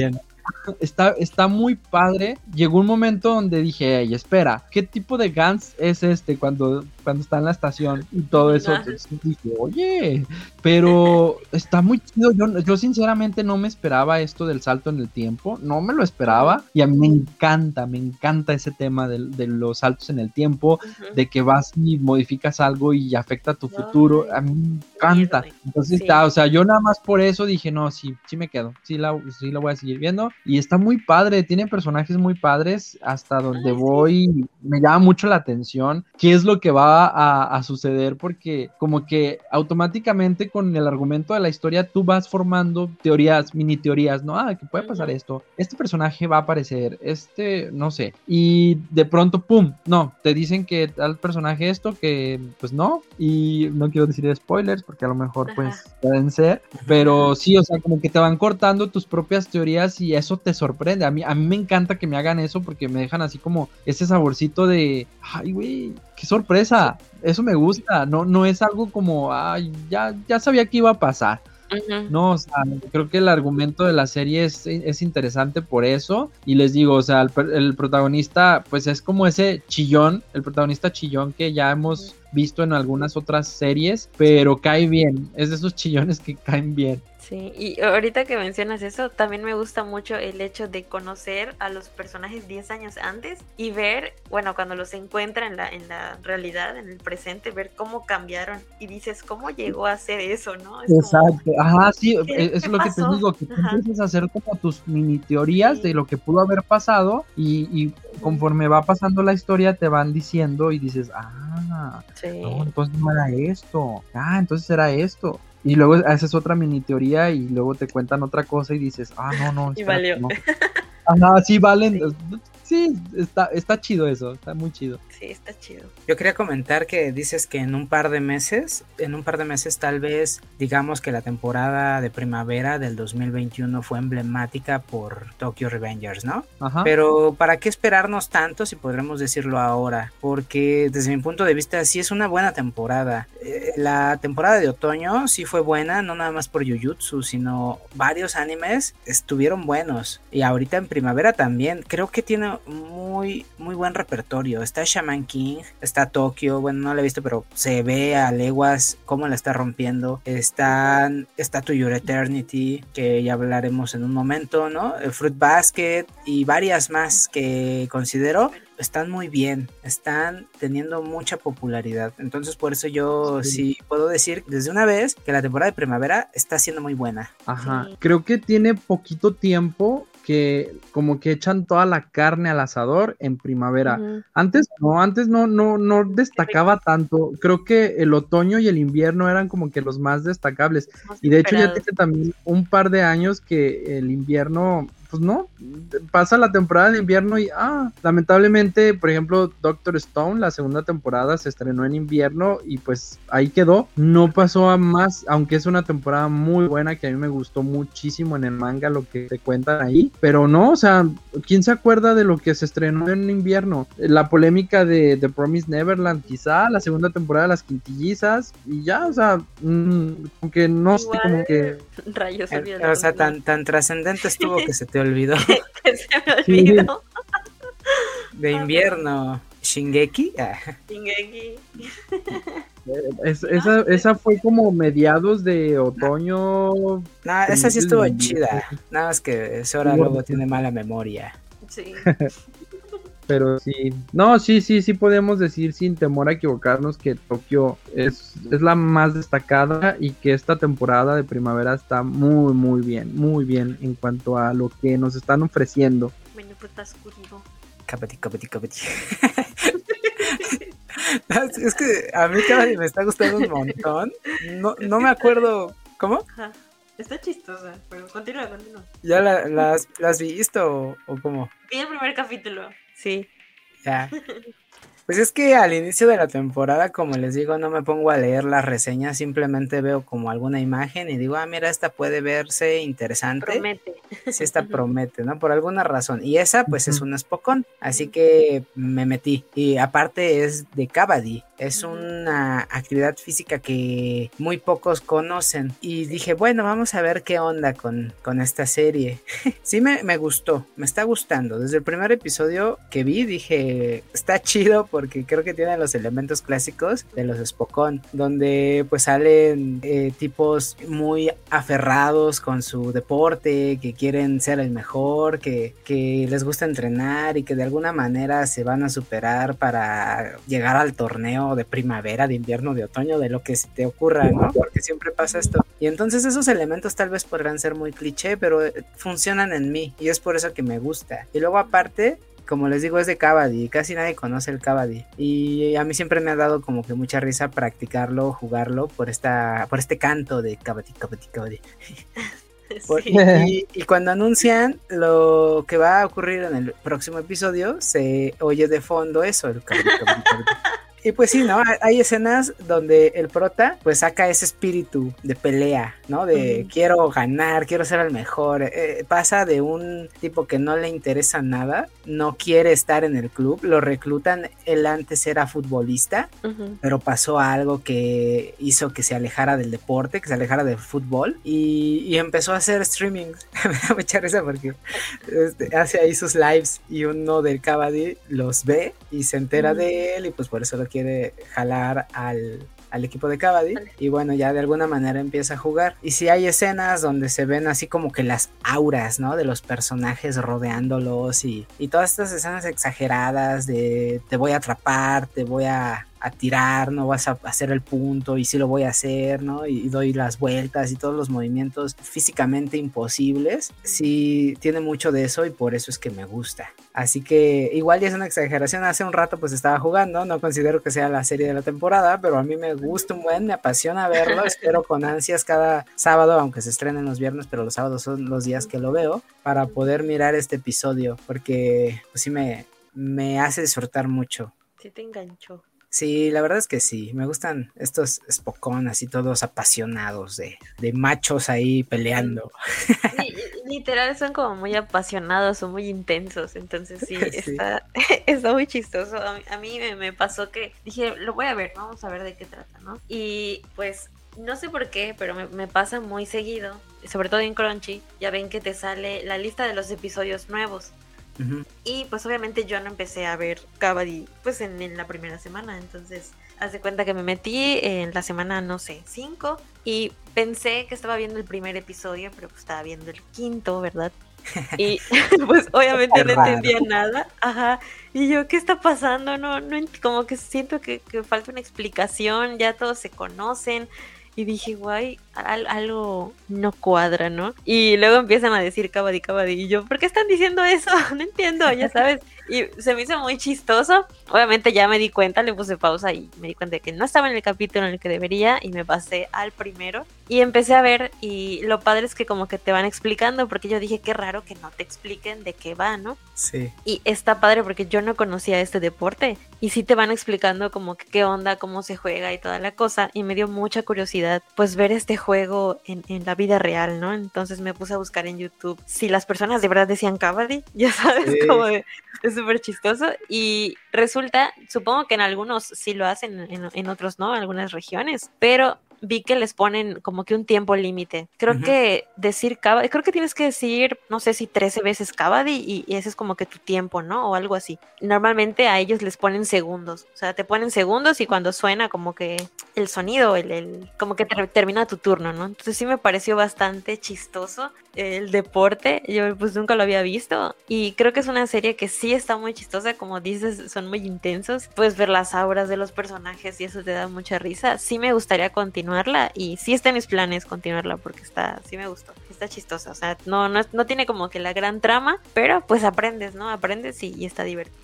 Está, está muy padre. Llegó un momento donde dije, hey, espera, ¿qué tipo de Gans es este cuando, cuando está en la estación y todo eso? Entonces dije, oye, pero está muy chido. Yo, yo sinceramente no me esperaba esto del salto en el tiempo, no me lo esperaba. Y a mí me encanta, me encanta ese tema de, de los saltos en el tiempo, de que vas y modificas algo y afecta tu futuro. A mí me encanta. Entonces, Sí. ya, o sea, yo nada más por eso dije, no, sí, sí me quedo, sí la, sí la voy a seguir viendo. Y está muy padre, tiene personajes muy padres, hasta donde sí. voy, me llama mucho la atención qué es lo que va a, a suceder, porque como que automáticamente con el argumento de la historia tú vas formando teorías, mini teorías, ¿no? Ah, que puede pasar esto, este personaje va a aparecer, este, no sé, y de pronto, ¡pum! No, te dicen que tal personaje esto, que pues no, y no quiero decir spoilers, porque a lo mejor pues Ajá. pueden ser, pero sí, o sea, como que te van cortando tus propias teorías y eso te sorprende. A mí, a mí me encanta que me hagan eso porque me dejan así como ese saborcito de, ay, güey, qué sorpresa. Eso me gusta, no, no es algo como, ay, ya, ya sabía que iba a pasar. No, o sea, creo que el argumento de la serie es, es interesante por eso. Y les digo, o sea, el, el protagonista, pues es como ese chillón, el protagonista chillón que ya hemos visto en algunas otras series, pero cae bien. Es de esos chillones que caen bien. Sí, y ahorita que mencionas eso, también me gusta mucho el hecho de conocer a los personajes 10 años antes y ver, bueno, cuando los encuentra en la, en la realidad, en el presente, ver cómo cambiaron y dices, ¿cómo llegó a hacer eso, no? Es Exacto, ajá, sí, e, es lo que te digo, que tú empiezas a hacer como tus mini teorías de lo que pudo haber pasado y, y conforme va pasando la historia te van diciendo y dices, ah, no, entonces no era esto, ah, entonces era esto. Y luego haces otra mini teoría y luego te cuentan otra cosa y dices, ah, no, no. y valió. No. Ajá, sí, valen. Sí, está, está chido eso, está muy chido. Sí, está chido. Yo quería comentar que dices que en un par de meses, en un par de meses tal vez digamos que la temporada de primavera del 2021 fue emblemática por Tokyo Revengers, ¿no? Ajá. Pero ¿para qué esperarnos tanto si podremos decirlo ahora? Porque desde mi punto de vista sí es una buena temporada. Eh, la temporada de otoño sí fue buena, no nada más por Jujutsu, sino varios animes estuvieron buenos. Y ahorita en primavera también. Creo que tiene muy, muy buen repertorio. Está Shaman King, está Tokyo, bueno, no la he visto, pero se ve a leguas cómo la está rompiendo. Está, está To Your Eternity, que ya hablaremos en un momento, ¿no? El Fruit Basket y varias más que considero están muy bien, están teniendo mucha popularidad. Entonces, por eso yo sí. sí. puedo decir desde una vez que la temporada de primavera está siendo muy buena. Ajá, sí. creo que tiene poquito tiempo que como que echan toda la carne al asador en primavera. Uh -huh. Antes no, antes no, no, no destacaba tanto. Creo que el otoño y el invierno eran como que los más destacables. Más y de hecho ya tiene también un par de años que el invierno pues no, pasa la temporada de invierno y, ah, lamentablemente, por ejemplo, Doctor Stone, la segunda temporada se estrenó en invierno y pues ahí quedó, no pasó a más, aunque es una temporada muy buena que a mí me gustó muchísimo en el manga lo que te cuentan ahí, pero no, o sea, ¿quién se acuerda de lo que se estrenó en invierno? La polémica de The Promise Neverland, quizá, la segunda temporada de las quintillizas y ya, o sea, mmm, como que no Igual, sé, como que... Rayos, eh, o sea, tan, tan trascendente estuvo que se te olvidó. que se me olvidó. De invierno. Shingeki. Ah. Shingeki. Es, esa, esa fue como mediados de otoño. No, esa sí estuvo chida. Nada más que Sora luego tiene mala memoria. Sí. Pero sí, no, sí, sí, sí podemos decir sin temor a equivocarnos que Tokio es, es la más destacada y que esta temporada de primavera está muy, muy bien, muy bien en cuanto a lo que nos están ofreciendo. Bueno, pues está oscuro. Capeti, capeti, capeti. es que a mí cada me está gustando un montón. No, no me acuerdo. ¿Cómo? Ajá. Está chistosa, pero continúa, continúa. ¿Ya la, las, la has visto o, o cómo? Vi el primer capítulo. Sí. Ya. Pues es que al inicio de la temporada, como les digo, no me pongo a leer las reseñas, simplemente veo como alguna imagen y digo, ah, mira, esta puede verse interesante. Promete. Sí, esta promete, ¿no? Por alguna razón. Y esa, pues, es un espocón. Así que me metí. Y aparte es de Cavadi. Es una actividad física que muy pocos conocen. Y dije, bueno, vamos a ver qué onda con, con esta serie. sí, me, me gustó, me está gustando. Desde el primer episodio que vi, dije, está chido porque creo que tiene los elementos clásicos de los Spokon, donde pues salen eh, tipos muy aferrados con su deporte, que quieren ser el mejor, que, que les gusta entrenar y que de alguna manera se van a superar para llegar al torneo de primavera, de invierno, de otoño, de lo que se te ocurra, ¿no? Porque siempre pasa esto. Y entonces esos elementos tal vez podrán ser muy cliché, pero funcionan en mí y es por eso que me gusta. Y luego aparte, como les digo, es de Cavadi, casi nadie conoce el Cavadi. Y a mí siempre me ha dado como que mucha risa practicarlo, jugarlo por esta, por este canto de Cavadi, Cavadi, Cavadi. Sí. Y, y, cuando anuncian lo que va a ocurrir en el próximo episodio, se oye de fondo eso, el Cavadi. Y pues sí, ¿no? Hay escenas donde el prota pues saca ese espíritu de pelea, ¿no? De mm. quiero ganar, quiero ser el mejor. Eh, pasa de un tipo que no le interesa nada, no quiere estar en el club, lo reclutan, él antes era futbolista, uh -huh. pero pasó algo que hizo que se alejara del deporte, que se alejara del fútbol y, y empezó a hacer streaming. Me da mucha risa porque este, hace ahí sus lives y uno del Cavadi los ve y se entera uh -huh. de él y pues por eso lo quiere jalar al, al equipo de Kabaddi y bueno, ya de alguna manera empieza a jugar. Y si hay escenas donde se ven así como que las auras, ¿no? De los personajes rodeándolos y, y todas estas escenas exageradas de te voy a atrapar, te voy a a tirar, no vas a hacer el punto y sí lo voy a hacer, ¿no? Y, doy las vueltas y todos los movimientos físicamente imposibles. Sí, tiene mucho de eso y por eso es que me gusta. Así que igual ya es una exageración. Hace un rato pues estaba jugando, no considero que sea la serie de la temporada, pero a mí me gusta un buen, me apasiona verlo. Espero con ansias cada sábado, aunque se estrenen los viernes, pero los sábados son los días que lo veo, para poder mirar este episodio, porque pues sí me, me hace disfrutar mucho. Sí te enganchó. Sí, la verdad es que sí. Me gustan estos Spokon así todos apasionados de, machos ahí peleando. literal son como muy apasionados o muy intensos. Entonces sí, Está, está, muy chistoso. A mí, me, pasó que dije, lo voy a ver, vamos a ver de qué trata, ¿no? Y pues no sé por qué, pero me, me, pasa muy seguido, sobre todo en Crunchy, ya ven que te sale la lista de los episodios nuevos. Y pues obviamente yo no empecé a ver Kabaddi pues en, la primera semana, entonces hace cuenta que me metí en la semana, no sé, 5 y pensé que estaba viendo el primer episodio, pero pues estaba viendo el quinto, ¿verdad? Y pues obviamente no entendía nada. Ajá. Y yo, ¿qué está pasando? No, no, como que siento que, que falta una explicación, ya todos se conocen. Y dije, guay, algo no cuadra, ¿no? Y luego empiezan a decir cabadi, cabadi. Y yo, ¿por qué están diciendo eso? No entiendo, ya sabes. Y se me hizo muy chistoso. Obviamente ya me di cuenta, le puse pausa y me di cuenta de que no estaba en el capítulo en el que debería y me pasé al primero. Y empecé a ver y lo padre es que como que te van explicando porque yo dije, qué raro que no te expliquen de qué va, ¿no? Sí. Y está padre porque yo no conocía este deporte y sí te van explicando como que qué onda, cómo se juega y toda la cosa. Y me dio mucha curiosidad pues ver este juego en, en la vida real, ¿no? Entonces me puse a buscar en YouTube si las personas de verdad decían Kabaddi, ya sabes, como de es súper chistoso. Y resulta, supongo que en algunos sí lo hacen, en, en otros no, en algunas regiones, pero vi que les ponen como que un tiempo límite. Creo que decir Kabaddi, creo que tienes que decir, no sé si 13 veces Kabaddi y, ese es como que tu tiempo, ¿no? O algo así. Normalmente a ellos les ponen segundos, o sea, te ponen segundos y cuando suena como que el sonido, el, el como que termina tu turno, ¿no? Entonces sí me pareció bastante chistoso el deporte, yo pues nunca lo había visto y creo que es una serie que sí está muy chistosa, como dices, son muy intensos, puedes ver las auras de los personajes y eso te da mucha risa. Sí me gustaría continuar y sí está en mis planes continuarla porque está, sí me gustó, está chistosa, o sea, no, no, no tiene como que la gran trama, pero pues aprendes, ¿no? Aprendes y, está divertido.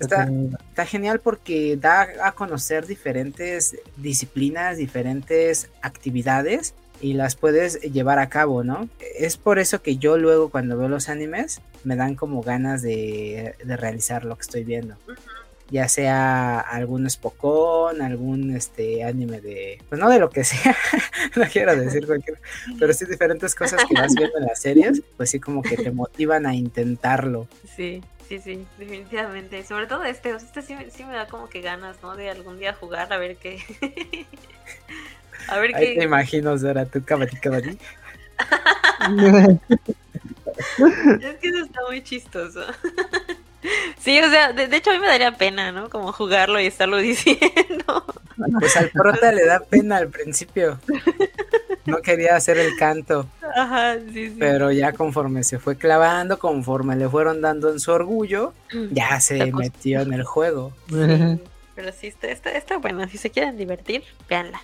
Está, está, genial porque da a conocer diferentes disciplinas, diferentes actividades y las puedes llevar a cabo, ¿no? Es por eso que yo luego cuando veo los animes me dan como ganas de, realizar lo que estoy viendo ya sea algún Spokon, algún este anime de, pues no de lo que sea, no quiero decir cualquier, pero sí diferentes cosas que vas viendo en las series, pues sí como que te motivan a intentarlo. Sí. Sí, sí, definitivamente. Sobre todo este, este sí, sí, me da como que ganas, ¿no? De algún día jugar, a ver qué. a ver Ahí qué. te imagino, Zara, tú cabati, cabati. es que eso está muy chistoso. Sí, o sea, de, hecho a mí me daría pena, ¿no? Como jugarlo y estarlo diciendo. Pues al prota le da pena al principio. No quería hacer el canto. Ajá, sí, sí. Pero ya conforme se fue clavando, conforme le fueron dando en su orgullo, mm, ya se metió en el juego. pero sí, está, está, está bueno. Si se quieren divertir, véanla.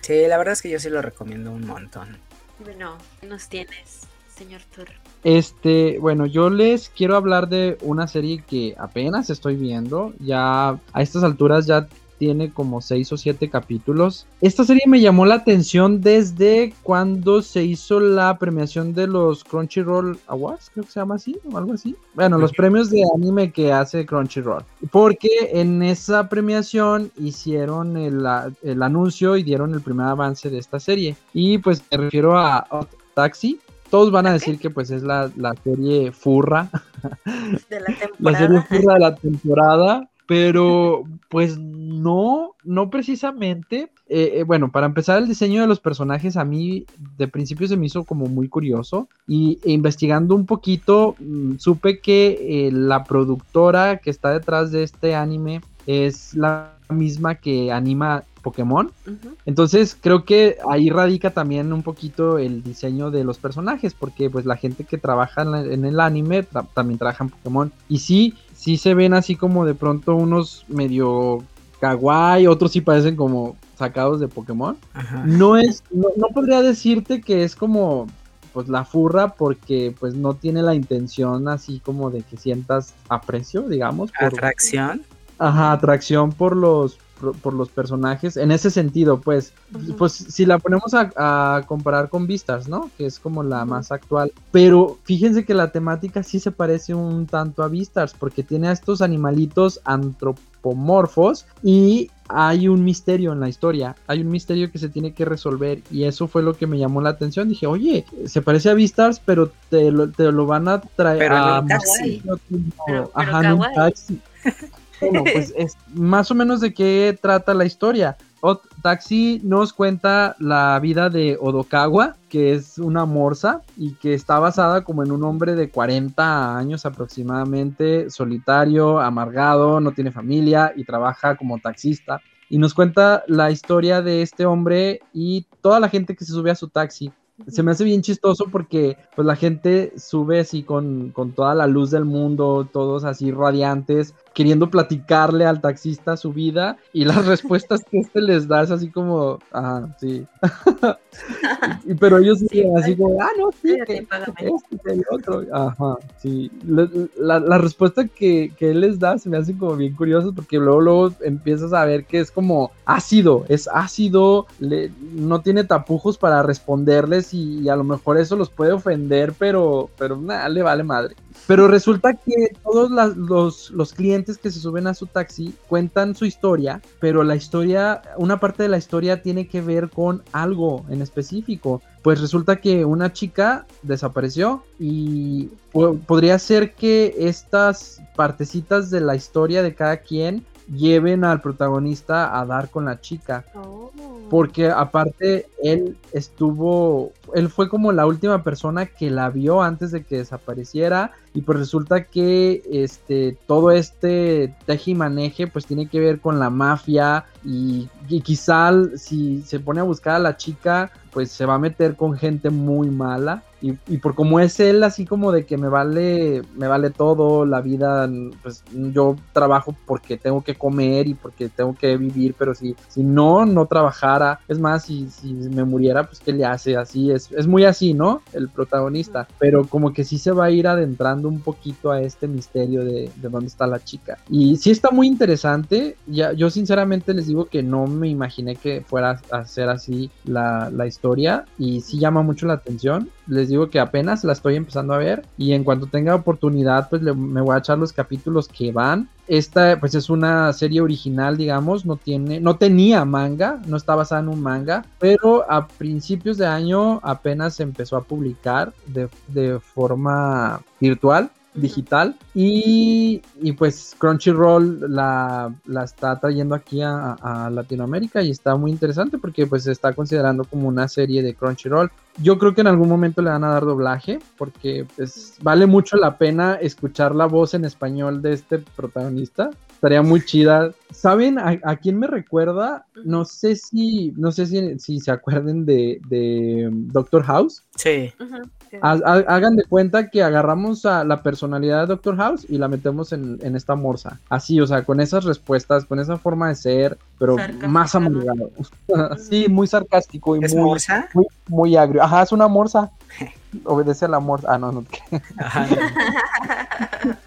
Sí, la verdad es que yo sí lo recomiendo un montón. Bueno, ¿qué nos tienes, señor Tur? Este, bueno, yo les quiero hablar de una serie que apenas estoy viendo. Ya a estas alturas ya tiene como seis o siete capítulos. Esta serie me llamó la atención desde cuando se hizo la premiación de los Crunchyroll Awards, creo que se llama así o algo así. Bueno, los premios de anime que hace Crunchyroll. Porque en esa premiación hicieron el, el anuncio y dieron el primer avance de esta serie. Y pues me refiero a Taxi, todos van a decir que pues es la, serie furra. De la temporada. la serie furra de la temporada. Pero pues no, no precisamente. Eh, eh, bueno, para empezar el diseño de los personajes a mí de principio se me hizo como muy curioso y e investigando un poquito mm, supe que eh, la productora que está detrás de este anime es la misma que anima Pokémon. Entonces creo que ahí radica también un poquito el diseño de los personajes, porque pues la gente que trabaja en, la- en el anime tra- también trabaja en Pokémon. Y sí, sí se ven así como de pronto unos medio kawaii, otros sí parecen como sacados de Pokémon. Ajá. No es, no, no podría decirte que es como pues la furra porque pues no tiene la intención así como de que sientas aprecio, digamos, por, Atracción. Ajá, atracción por los por, los personajes. En ese sentido, pues, Ujú. pues si la ponemos a, a comparar con Vistas, ¿no? Que es como la más actual. Pero fíjense que la temática sí se parece un tanto a Vistas, porque tiene a estos animalitos antropomorfos y hay un misterio en la historia. Hay un misterio que se tiene que resolver y eso fue lo que me llamó la atención. Dije, oye, se parece a Vistas, pero te lo, te lo van a traer Pero en a un taxi. Pero- pero Ajá, en un taxi. Bueno, pues es más o menos de qué trata la historia. Ot- Taxi nos cuenta la vida de Odokawa, que es una morsa y que está basada como en un hombre de 40 años aproximadamente, solitario, amargado, no tiene familia y trabaja como taxista. Y nos cuenta la historia de este hombre y toda la gente que se sube a su taxi. Se me hace bien chistoso porque pues la gente sube así con, con toda la luz del mundo, todos así radiantes, queriendo platicarle al taxista su vida y las respuestas que este les da es así como, ajá, sí. y, pero ellos Sí, siguen así como, ah, no, sí, que págame". este, que el otro, ajá, sí. La, la- la respuesta que, que él les da se me hace como bien curioso porque luego, luego empiezas a ver que es como ácido, es ácido, le- no tiene tapujos para responderles y, y a lo mejor eso los puede ofender, pero, pero nada, le vale madre. Pero resulta que todos los, los clientes que se suben a su taxi cuentan su historia, pero la historia, una parte de la historia tiene que ver con algo en específico. Pues resulta que una chica desapareció y po- podría ser que estas partecitas de la historia de cada quien lleven al protagonista a dar con la chica. Porque aparte él estuvo, él fue como la última persona que la vio antes de que desapareciera. Y pues resulta que este todo este tejimaneje pues tiene que ver con la mafia. Y, y quizá si se pone a buscar a la chica pues se va a meter con gente muy mala y, y por como es él así como de que me vale me vale todo la vida pues yo trabajo porque tengo que comer y porque tengo que vivir pero si si no no trabajara es más si, si me muriera pues qué le hace así es es muy así no el protagonista. Pero como que sí se va a ir adentrando un poquito a este misterio de, de dónde está la chica. Y sí está muy interesante. Ya yo sinceramente les digo que no me imaginé que fuera a ser así la, la historia y sí llama mucho la atención les digo que apenas la estoy empezando a ver y en cuanto tenga oportunidad pues le- me voy a echar los capítulos que van. Esta pues es una serie original digamos no tiene no tenía manga no está basada en un manga pero a principios de año apenas empezó a publicar de, de forma virtual digital. Y, y, pues Crunchyroll la, la está trayendo aquí a, a, Latinoamérica y está muy interesante porque pues se está considerando como una serie de Crunchyroll. Yo creo que en algún momento le van a dar doblaje porque pues vale mucho la pena escuchar la voz en español de este protagonista. Estaría muy chida. Saben a, a quién me recuerda no sé si no sé si, si se acuerden de, de Doctor House. Sí. Uh -huh. Hagan de cuenta que agarramos a la personalidad de Doctor House y la metemos en, en, esta morsa. Así, o sea, con esas respuestas, con esa forma de ser, pero sarcástico, más amargado. sí, muy sarcástico y ¿Es muy, morsa? muy, muy, agrio. Ajá, es una morsa. Obedece a la morsa. Ah, no, no. Ajá.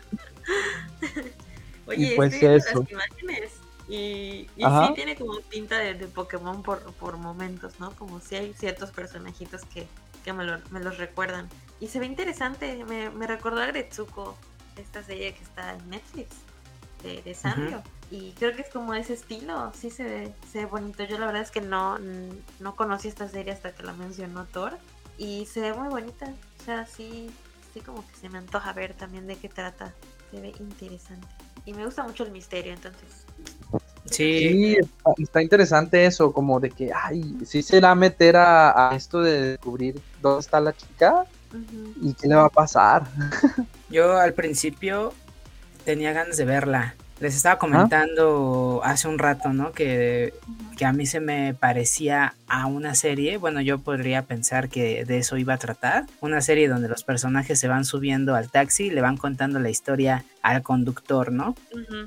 Oye, y pues estoy eso. Las imágenes y, y sí tiene como pinta de, de Pokémon por, por momentos, ¿no? Como si hay ciertos personajitos que que me, lo, me, los recuerdan. Y se ve interesante, me, me, recordó a Gretsuko, esta serie que está en Netflix, de, de Sanrio. Uh -huh. Y creo que es como ese estilo, sí se ve, se ve bonito. Yo la verdad es que no, no conocí esta serie hasta que la mencionó Thor. Y se ve muy bonita, o sea, sí, sí como que se me antoja ver también de qué trata. Se ve interesante. Y me gusta mucho el misterio, entonces. Sí, sí está, está, interesante eso, como de que, ay, sí será meter a, a esto de descubrir dónde está la chica uh -huh. y qué le va a pasar. Yo al principio tenía ganas de verla, Les estaba comentando hace un rato, ¿no? Que, que a mí se me parecía a una serie, bueno, yo podría pensar que de eso iba a tratar, una serie donde los personajes se van subiendo al taxi y le van contando la historia al conductor, ¿no?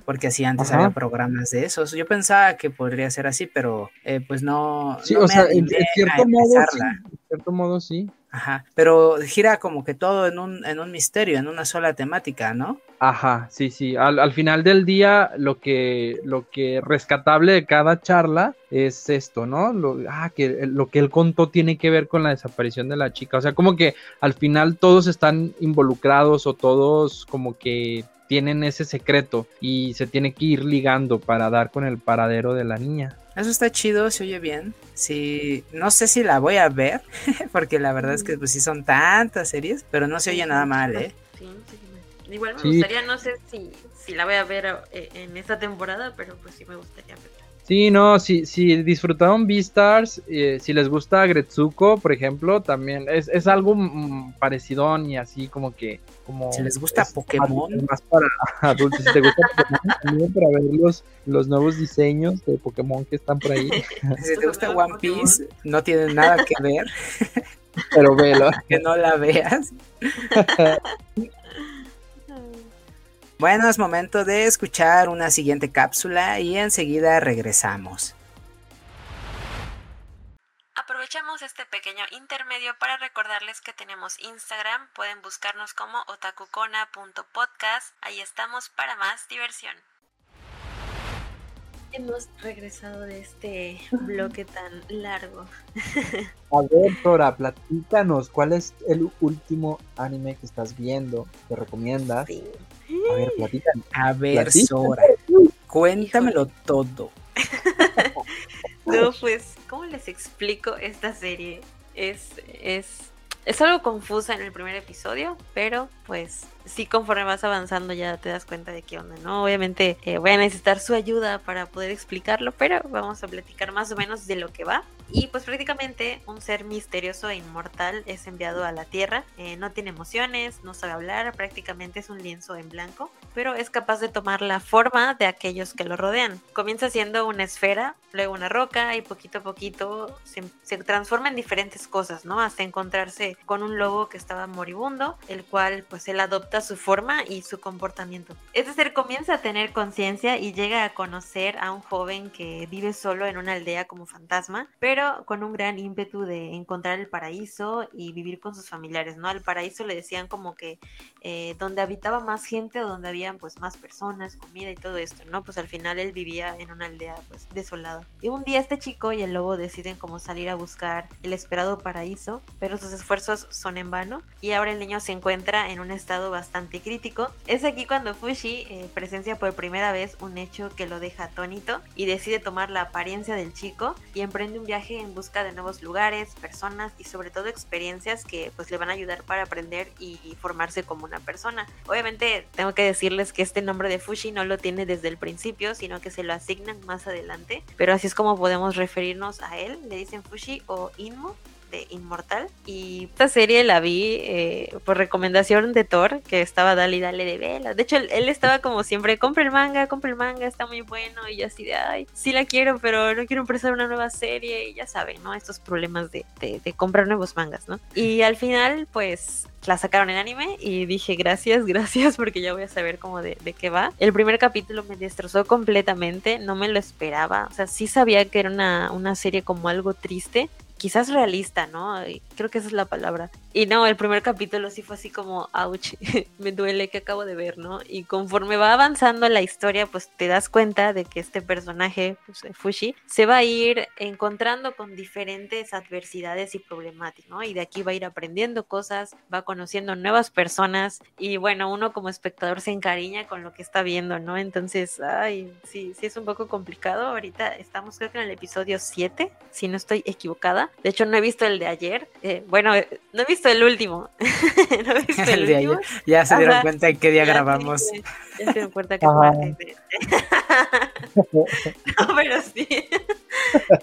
Porque así antes había programas de esos. Yo pensaba que podría ser así, pero eh, pues no. Sí, o sea, en, cierto modo, en cierto modo sí. Ajá, pero gira como que todo en un, en un misterio, en una sola temática, ¿no? Ajá, sí, sí. Al, final del día, lo que, lo que rescatable de cada charla es esto, ¿no? Lo, ah, que lo que él contó tiene que ver con la desaparición de la chica. O sea, como que al final todos están involucrados o todos como que tienen ese secreto y se tiene que ir ligando para dar con el paradero de la niña. Eso está chido, se oye bien. Sí, no sé si la voy a ver, porque la verdad es que pues sí son tantas series, pero no se oye nada mal, ¿eh? Sí, sí. Igual me gustaría, no sé si, si la voy a ver eh, en esta temporada, pero pues sí me gustaría verla. Sí, no, si, si disfrutaron Beastars, eh, si les gusta Gretsuko, por ejemplo, también es, es algo mm, parecido y así como que... Como si les gusta Pokémon. Más para adultos, si te gusta Pokémon, también para ver los, los nuevos diseños de Pokémon que están por ahí. si te gusta One Piece, no tiene nada que ver. Pero velo. que no la veas. Bueno, es momento de escuchar una siguiente cápsula y enseguida regresamos. Aprovechamos este pequeño intermedio para recordarles que tenemos Instagram, pueden buscarnos como otakucona.podcast, ahí estamos para más diversión. Hemos regresado de este bloque tan largo. A ver, Tora, platícanos, ¿cuál es el último anime que estás viendo? ¿Te recomiendas? Sí. A ver, platícanos. A ver, Sora, cuéntamelo todo. no, pues, ¿cómo les explico esta serie? Es, es, es algo confusa en el primer episodio, pero pues sí conforme vas avanzando ya te das cuenta de qué onda, ¿no? Obviamente eh, voy a necesitar su ayuda para poder explicarlo, pero vamos a platicar más o menos de lo que va. Y pues prácticamente un ser misterioso e inmortal es enviado a la Tierra. Eh, no tiene emociones, no sabe hablar, prácticamente es un lienzo en blanco, pero es capaz de tomar la forma de aquellos que lo rodean. Comienza siendo una esfera, luego una roca y poquito a poquito se, se transforma en diferentes cosas, ¿no? Hasta encontrarse con un lobo que estaba moribundo, el cual pues él adopta su forma y su comportamiento. Este ser comienza a tener conciencia y llega a conocer a un joven que vive solo en una aldea como fantasma, pero con un gran ímpetu de encontrar el paraíso y vivir con sus familiares, ¿no? Al paraíso le decían como que eh, donde habitaba más gente o donde habían pues más personas, comida y todo esto, ¿no? Pues al final él vivía en una aldea pues desolada. Y un día este chico y el lobo deciden como salir a buscar el esperado paraíso, pero sus esfuerzos son en vano y ahora el niño se encuentra en un estado bastante crítico. Es aquí cuando Fushi eh, presencia por primera vez un hecho que lo deja atónito y decide tomar la apariencia del chico y emprende un viaje en busca de nuevos lugares, personas y sobre todo experiencias que pues le van a ayudar para aprender y formarse como una persona. Obviamente tengo que decirles que este nombre de Fushi no lo tiene desde el principio, sino que se lo asignan más adelante, pero así es como podemos referirnos a él, le dicen Fushi o Inmo de Inmortal. Y esta serie la vi eh, por recomendación de Thor, que estaba dale y dale de vela. De hecho, él, estaba como siempre, compra el manga, compra el manga, está muy bueno. Y así de, ay, sí la quiero, pero no quiero empezar una nueva serie. Y ya saben, ¿no? Estos problemas de, de comprar nuevos mangas, ¿no? Y al final, pues la sacaron en anime y dije gracias, gracias porque ya voy a saber cómo de, de, qué va. El primer capítulo me destrozó completamente, no me lo esperaba, o sea, sí sabía que era una, una serie como algo triste, quizás realista, ¿no? Creo que esa es la palabra. Y no, el primer capítulo sí fue así como, ouch, me duele que acabo de ver, ¿no? Y conforme va avanzando la historia, pues te das cuenta de que este personaje, pues, Fushi, se va a ir encontrando con diferentes adversidades y problemáticas, ¿no? Y de aquí va a ir aprendiendo cosas, va conociendo nuevas personas y bueno, uno como espectador se encariña con lo que está viendo, ¿no? Entonces, ay, sí, sí es un poco complicado. Ahorita estamos creo que en el episodio 7, si no estoy equivocada. De hecho, no he visto el de ayer. Eh, bueno, no he visto el último. no he visto el, de ayer. Ya se dieron cuenta en qué día grabamos. ya se dieron cuenta que fue No, pero sí.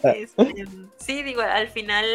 Este, sí, digo, al final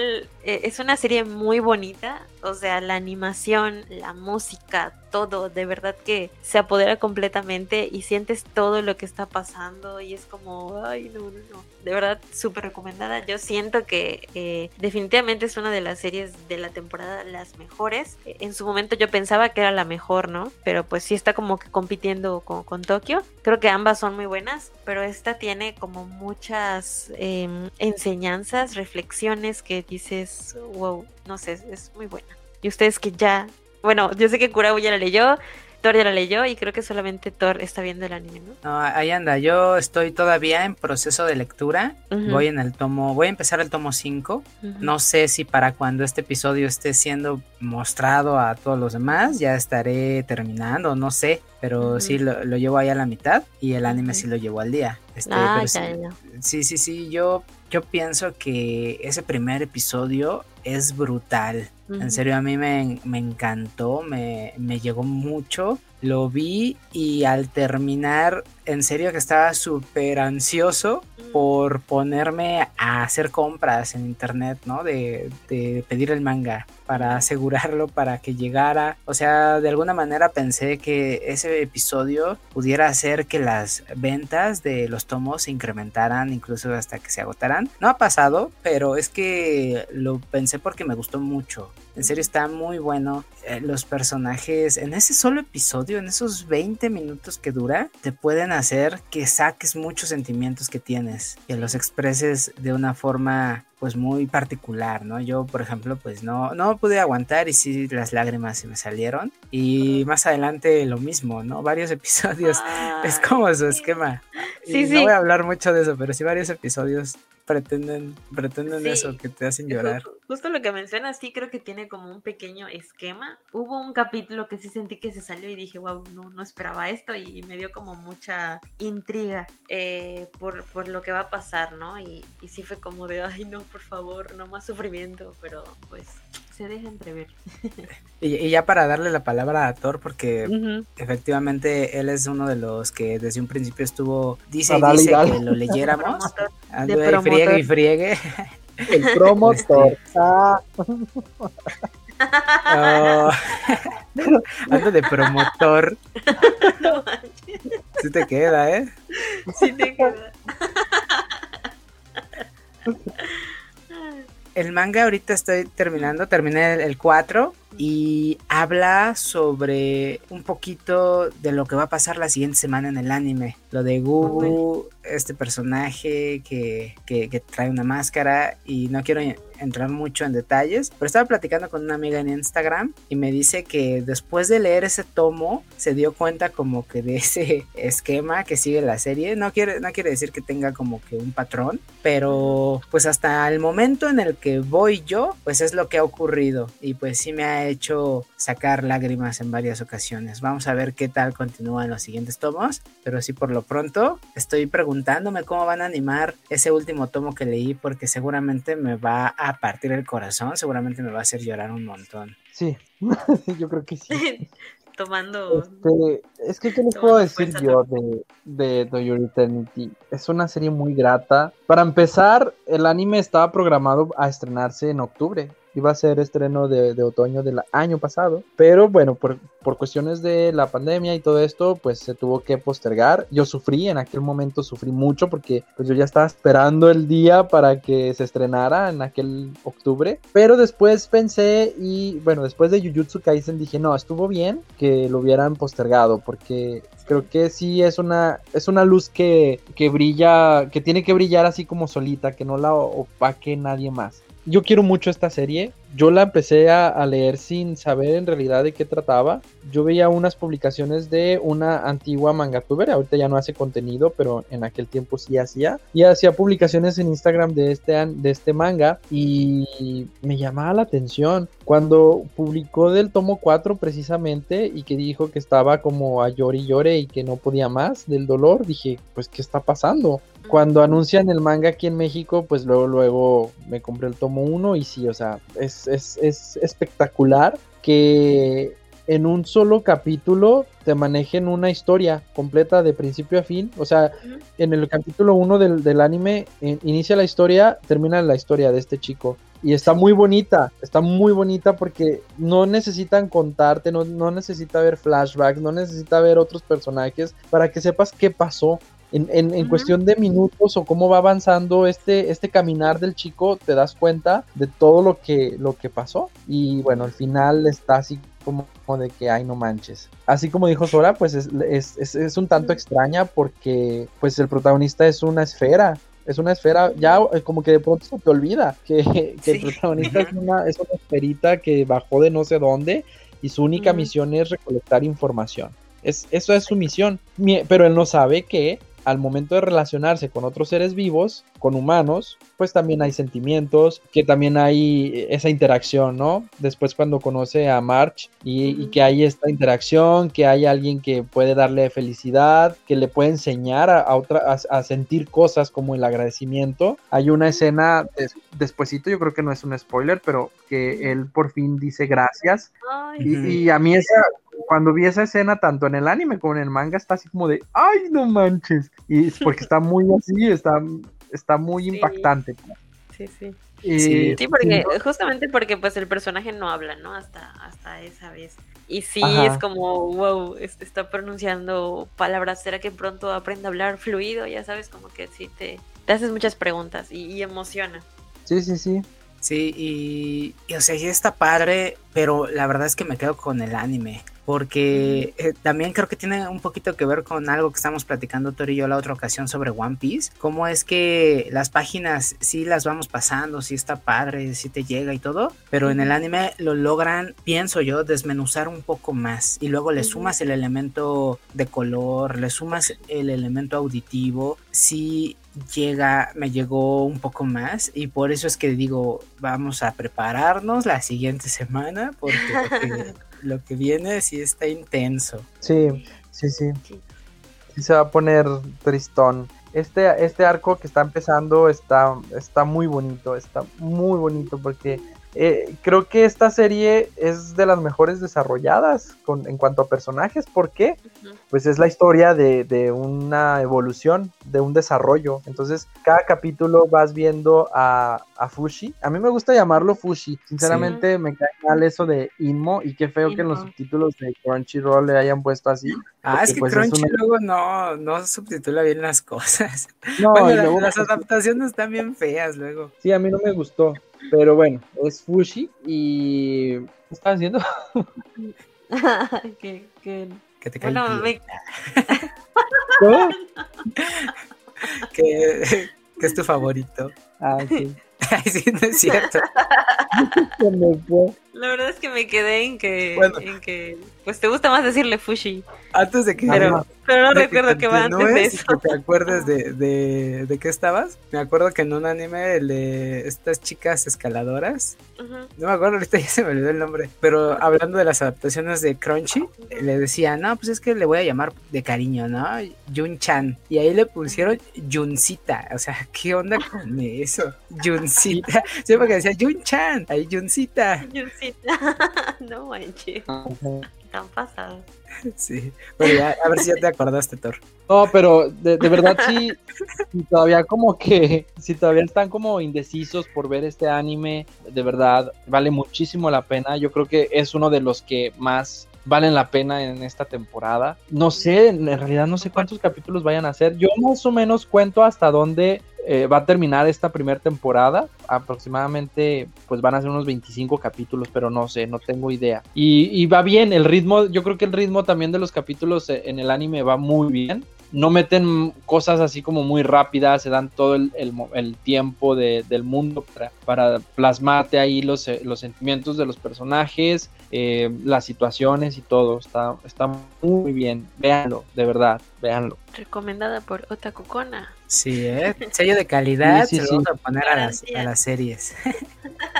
eh, es una serie muy bonita, o sea, la animación, la música, todo, de verdad que se apodera completamente y sientes todo lo que está pasando y es como, ay, no, no, no, de verdad súper recomendada. Yo siento que eh, definitivamente es una de las series de la temporada las mejores. En su momento yo pensaba que era la mejor, ¿no? Pero pues sí está como que compitiendo con, con Tokio. Creo que ambas son muy buenas, pero esta tiene como muchas em, enseñanzas, reflexiones que dices, wow, no sé, es muy buena. Y ustedes que ya, bueno, yo sé que Kurao ya la leyó, Thor ya la leyó y creo que solamente Thor está viendo el anime, ¿no? No, ahí anda, yo estoy todavía en proceso de lectura. Voy en el tomo, voy a empezar el tomo 5. Ujú. No sé si para cuando este episodio esté siendo mostrado a todos los demás ya estaré terminando, no sé, pero sí lo, lo llevo ahí a la mitad y el anime sí lo llevo al día. Este, Ah, pero ya, sí- ya. Sí, sí, sí, yo, yo pienso que ese primer episodio es brutal. En serio, a mí me, me encantó, me, me llegó mucho. Lo vi y al terminar, en serio que estaba súper ansioso por ponerme a hacer compras en internet, ¿no? De, de pedir el manga para asegurarlo, para que llegara. O sea, de alguna manera pensé que ese episodio pudiera hacer que las ventas de los tomos se incrementaran incluso hasta que se agotaran. No ha pasado, pero es que lo pensé porque me gustó mucho. En serio está muy bueno. Eh, los personajes en ese solo episodio, en esos 20 minutos que dura, te pueden hacer que saques muchos sentimientos que tienes, que los expreses de una forma pues muy particular, ¿no? Yo, por ejemplo, pues no, no pude aguantar y sí las lágrimas se me salieron. Y más adelante lo mismo, ¿no? Varios episodios. Es Ay, como su esquema. Sí, Y sí. No voy a hablar mucho de eso, pero sí varios episodios pretenden, pretenden Sí. eso, que te hacen llorar. Justo lo que mencionas, sí creo que tiene como un pequeño esquema. Hubo un capítulo que sí sentí que se salió y dije, wow, no, no esperaba esto y me dio como mucha intriga eh, por, por lo que va a pasar, ¿no? Y, y sí fue como de, ay, no, por favor, no más sufrimiento, pero pues se deja entrever. Y, y ya para darle la palabra a Thor, porque efectivamente él es uno de los que desde un principio estuvo, dice Ah, y dice dale. que lo leyéramos. Anduve y promotor. friegue y friegue. El promotor. Ah, Oh. Ando de promotor. No manches, Sí te queda, ¿eh? sí te queda. El manga ahorita estoy terminando, terminé el- el 4 y habla sobre un poquito de lo que va a pasar la siguiente semana en el anime. Lo de Gugu, este personaje que, que- que trae una máscara y no quiero entrar mucho en detalles, pero estaba platicando con una amiga en Instagram y me dice que después de leer ese tomo se dio cuenta como que de ese esquema que sigue la serie. No quiere, no quiere decir que tenga como que un patrón, pero pues hasta el momento en el que voy yo, pues es lo que ha ocurrido y pues sí me ha hecho sacar lágrimas en varias ocasiones. Vamos a ver qué tal continúan los siguientes tomos, pero sí por lo pronto estoy preguntándome cómo van a animar ese último tomo que leí porque seguramente me va a partir el corazón, seguramente me va a hacer llorar un montón. sí, yo creo que sí. Tomando. Este, es que, ¿qué les puedo decir fuerza yo de, de To Your Eternity? Es una serie muy grata. Para empezar, el anime estaba programado a estrenarse en octubre. Iba a ser estreno de, de otoño del año pasado. Pero bueno, por, por cuestiones de la pandemia y todo esto, pues se tuvo que postergar. Yo sufrí, en aquel momento sufrí mucho porque pues yo ya estaba esperando el día para que se estrenara en aquel octubre. Pero después pensé y bueno, después de Jujutsu Kaisen dije, no, estuvo bien que lo hubieran postergado porque creo que sí es una es una luz que, que brilla, que tiene que brillar así como solita, que no la opaque nadie más. Yo quiero mucho esta serie. Yo la empecé a, leer sin saber en realidad de qué trataba. Yo veía unas publicaciones de una antigua mangatuber, ahorita ya no hace contenido, pero en aquel tiempo sí hacía. Y hacía publicaciones en Instagram de este, de este manga y me llamaba la atención. Cuando publicó del tomo 4 precisamente y que dijo que estaba como a llore y llore y que no podía más del dolor, dije, pues, ¿qué está pasando? Cuando anuncian el manga aquí en México, pues luego, luego me compré el tomo 1 y sí, o sea, es, es, es espectacular que en un solo capítulo te manejen una historia completa de principio a fin. O sea, en el capítulo 1 del, del anime eh, inicia la historia, termina la historia de este chico. Y está muy bonita, está muy bonita porque no necesitan contarte, no, no necesita ver flashbacks, no necesita ver otros personajes para que sepas qué pasó. En, en- en cuestión de minutos o cómo va avanzando este, este caminar del chico, te das cuenta de todo lo que, lo que pasó. Y bueno, al final está así como de que, ay, no manches. Así como dijo Sora, pues es, es- es- es un tanto extraña porque pues el protagonista es una esfera. Es una esfera, ya eh, como que de pronto se te olvida que, que el Sí. protagonista es una, es una esferita que bajó de no sé dónde y su única Ujú. misión es recolectar información. Es, eso es su misión. Pero él no sabe que al momento de relacionarse con otros seres vivos, con humanos, pues también hay sentimientos, que también hay esa interacción, ¿no? Después cuando conoce a March y, que hay esta interacción, que hay alguien que puede darle felicidad, que le puede enseñar a, a otra, a, a sentir cosas como el agradecimiento. Hay una escena des, despuesito, yo creo que no es un spoiler, pero que él por fin dice gracias. Ay, y, y a mí esa, cuando vi esa escena, tanto en el anime como en el manga, está así como de, ay, no manches. Y es porque está muy así, está, está muy Sí. impactante. sí, sí. Y- Sí. Sí, porque justamente porque pues el personaje no habla, ¿no? Hasta, hasta esa vez. Y sí, Ajá. es como, wow, es- está pronunciando palabras. ¿Será que pronto aprende a hablar fluido? Ya sabes, como que sí te, te haces muchas preguntas y, y emociona. Sí, sí, sí. Sí, y, y, o sea, sí está padre, pero la verdad es que me quedo con el anime. Porque eh, también creo que tiene un poquito que ver con algo que estamos platicando Tori y yo la otra ocasión sobre One Piece. Cómo es que las páginas sí las vamos pasando, sí está padre, sí te llega y todo. Pero en el anime lo logran, pienso yo, desmenuzar un poco más. Y luego le sumas el elemento de color, le sumas el elemento auditivo. Sí llega, me llegó un poco más y por eso es que digo, vamos a prepararnos la siguiente semana porque lo que, lo que viene sí está intenso. Sí, sí, sí. Sí. Sí se va a poner tristón. Este, este arco que está empezando está, está muy bonito, está muy bonito porque eh, creo que esta serie es de las mejores desarrolladas con, en cuanto a personajes. ¿Por qué? Pues es la historia de, de una evolución, de un desarrollo. Entonces, cada capítulo vas viendo a, a Fushi. A mí me gusta llamarlo Fushi. Sinceramente, me cae mal eso de Inmo y qué feo que en los subtítulos de Crunchyroll le hayan puesto así. Ah, es que pues, es Crunchy una- luego no, no subtitula bien las cosas. No, bueno, y la- luego, las adaptaciones están bien feas luego. sí, a mí no me gustó. Pero bueno, es Fushi y... ¿Qué estás haciendo? que, que- Que te Bueno, me- ¿Cómo? que, que es tu favorito. Ah, sí. Ay, sí, no es cierto. Se me fue. La verdad es que me quedé en que, Bueno. en que pues te gusta más decirle Fushi, Antes de que, pero, pero no recuerdo que va antes de eso. que te acuerdes de, de, de qué estabas. Me acuerdo que en un anime el de estas chicas escaladoras, no me acuerdo, ahorita ya se me olvidó el nombre, pero hablando de las adaptaciones de Crunchy, le decía, no, pues es que le voy a llamar de cariño, ¿no? Jun-chan. Y ahí le pusieron Juncita. O sea, ¿qué onda con eso? Juncita. Siempre que decía Jun-chan, ahí Juncita. Yuncita. no manches, tan pasado. Sí. Pero ya, a ver si ya te acordaste, Thor. No, pero de, de verdad sí, todavía como que, si todavía están como indecisos por ver este anime, de verdad vale muchísimo la pena. Yo creo que es uno de los que más valen la pena en esta temporada. No sé, en realidad no sé cuántos capítulos vayan a ser. Yo más o menos cuento hasta dónde eh, va a terminar esta primera temporada. Aproximadamente, pues van a ser unos 25 capítulos, pero no sé, no tengo idea. Y, va bien, el ritmo, yo creo que el ritmo también de los capítulos eh, en el anime va muy bien. No meten cosas así como muy rápidas, se dan todo el, tiempo de- del mundo para, para plasmarte ahí los, eh, los sentimientos de los personajes, eh, las situaciones y todo. Está, está muy bien. Véanlo, de verdad, véanlo. Recomendada por Otaku Kona. Sí, ¿eh? Sello de calidad Sí, sí, se lo sí. vamos a poner a las, a las series.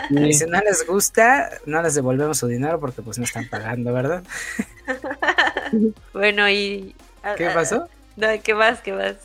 Sí. Y si no les gusta, no les devolvemos su dinero porque pues no están pagando, ¿verdad? Bueno, y... ¿Qué ah, pasó? No, ¿qué vas? ¿Qué vas?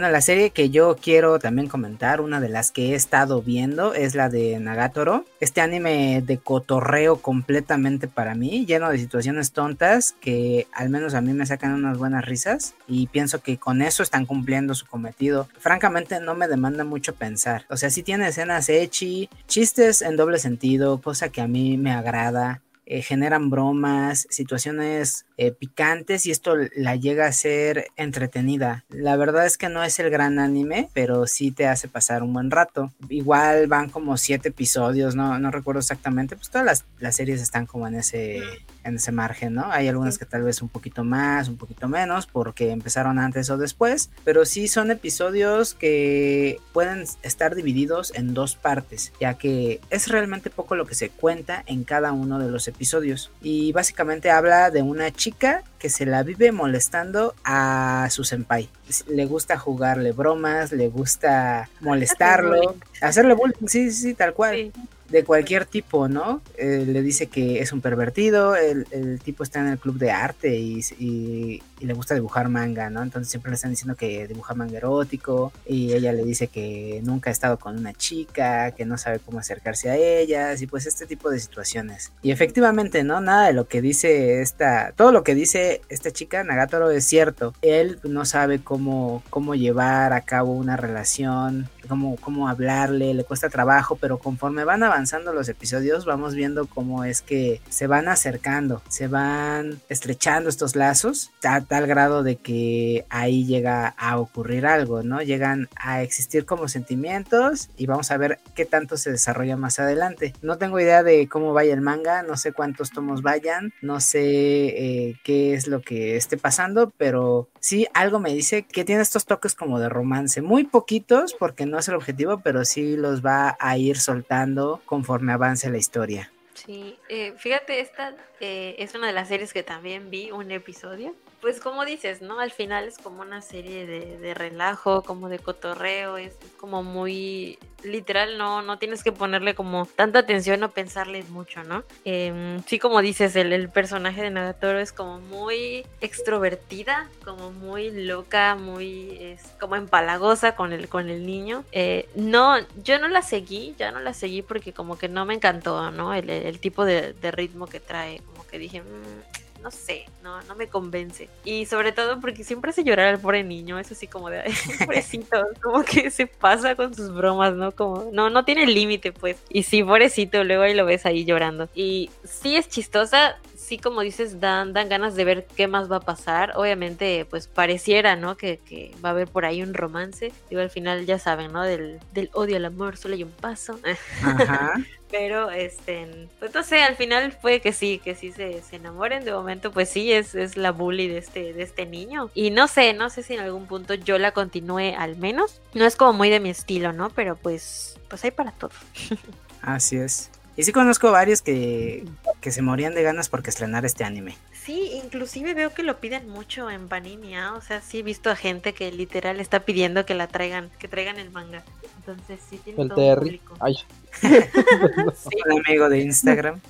Bueno, la serie que yo quiero también comentar, una de las que he estado viendo, es la de Nagatoro. Este anime de cotorreo completamente para mí, lleno de situaciones tontas que al menos a mí me sacan unas buenas risas y pienso que con eso están cumpliendo su cometido. Francamente no me demanda mucho pensar. O sea, sí tiene escenas echi, chistes en doble sentido, cosa que a mí me agrada. Eh, generan bromas, situaciones eh, picantes y esto la llega a ser entretenida. La verdad es que no es el gran anime, pero sí te hace pasar un buen rato. Igual van como siete episodios, no, no recuerdo exactamente, pues todas las, las series están como en ese, en ese margen, ¿no? Hay algunas que tal vez un poquito más, un poquito menos, porque empezaron antes o después, pero sí son episodios que pueden estar divididos en dos partes, ya que es realmente poco lo que se cuenta en cada uno de los episodios episodios. Y básicamente habla de una chica que se la vive molestando a su senpai. Le gusta jugarle bromas, le gusta molestarlo, hacerle bullying, sí, sí, tal cual de cualquier tipo, ¿no? Eh, le dice que es un pervertido, el, tipo está en el club de arte y, le gusta dibujar manga, ¿no? Entonces siempre le están diciendo que dibuja manga erótico y ella le dice que nunca ha estado con una chica, que no sabe cómo acercarse a ellas y pues este tipo de situaciones. Y efectivamente, ¿no? Nada de lo que dice esta, todo lo que dice esta chica, Nagatoro, es cierto. Él no sabe cómo, cómo llevar a cabo una relación, cómo, cómo hablarle, le cuesta trabajo, pero conforme van avanzando avanzando los episodios vamos viendo cómo es que se van acercando, se van estrechando estos lazos a tal grado de que ahí llega a ocurrir algo, ¿no? Llegan a existir como sentimientos y vamos a ver qué tanto se desarrolla más adelante. No tengo idea de cómo vaya el manga, no sé cuántos tomos vayan, no sé eh, qué es lo que esté pasando, pero sí algo me dice que tiene estos toques como de romance, muy poquitos porque no es el objetivo, pero sí los va a ir soltando conforme avance la historia. Sí, eh, fíjate, esta eh, es una de las series que también vi un episodio pues como dices, ¿no? Al final es como una serie de, relajo, como de cotorreo, es como muy literal, no, no tienes que ponerle como tanta atención o pensarle mucho, ¿no? Em, sí, como dices, el, el, personaje de Nagatoro es como muy extrovertida, como muy loca, muy es como empalagosa con el, con el niño. Eh, no, yo no la seguí, ya no la seguí porque como que no me encantó, ¿no? El, el tipo de, ritmo que trae, como que dije... Mmm, no sé, no, no me convence. Y sobre todo porque siempre hace llorar al pobre niño, eso sí como de, pobrecito, como que se pasa con sus bromas, ¿no? Como, no, no tiene límite, pues. Y sí, pobrecito, luego ahí lo ves ahí llorando. Y sí es chistosa, sí, como dices, dan, dan ganas de ver qué más va a pasar. Obviamente, pues pareciera, ¿no? Que, que va a haber por ahí un romance. Digo, al final ya saben, ¿no? Del, del odio al amor solo hay un paso. Ajá. Pero, este, pues no sé, al final fue que sí, que sí se, se enamoren. De momento, pues sí, es, es la bully de este, de este niño. Y no sé, no sé si en algún punto yo la continúe al menos. No es como muy de mi estilo, ¿no? Pero pues, pues hay para todo. Así es. Y sí conozco varios que, que se morían de ganas porque estrenar este anime. Sí, inclusive veo que lo piden mucho en Panini, ¿ah? o sea, sí he visto a gente que literal está pidiendo que la traigan, que traigan el manga. Entonces sí tiene el todo TR. Ay. sí. Un amigo de Instagram.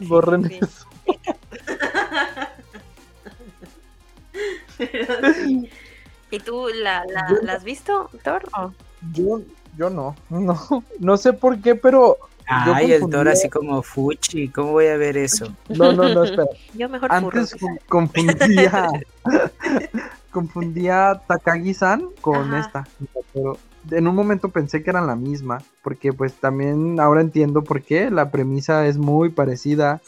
Borren eso. ¿Y tú la, la, has visto, Thor? Yo, yo no, no, no sé por qué, pero Ay, el Thor así como Fuchi, ¿cómo voy a ver eso? No, no, no, espera. Yo mejor Antes confundía confundía Takagi-san con esta, pero en un momento pensé que eran la misma, porque pues también ahora entiendo por qué, la premisa es muy parecida.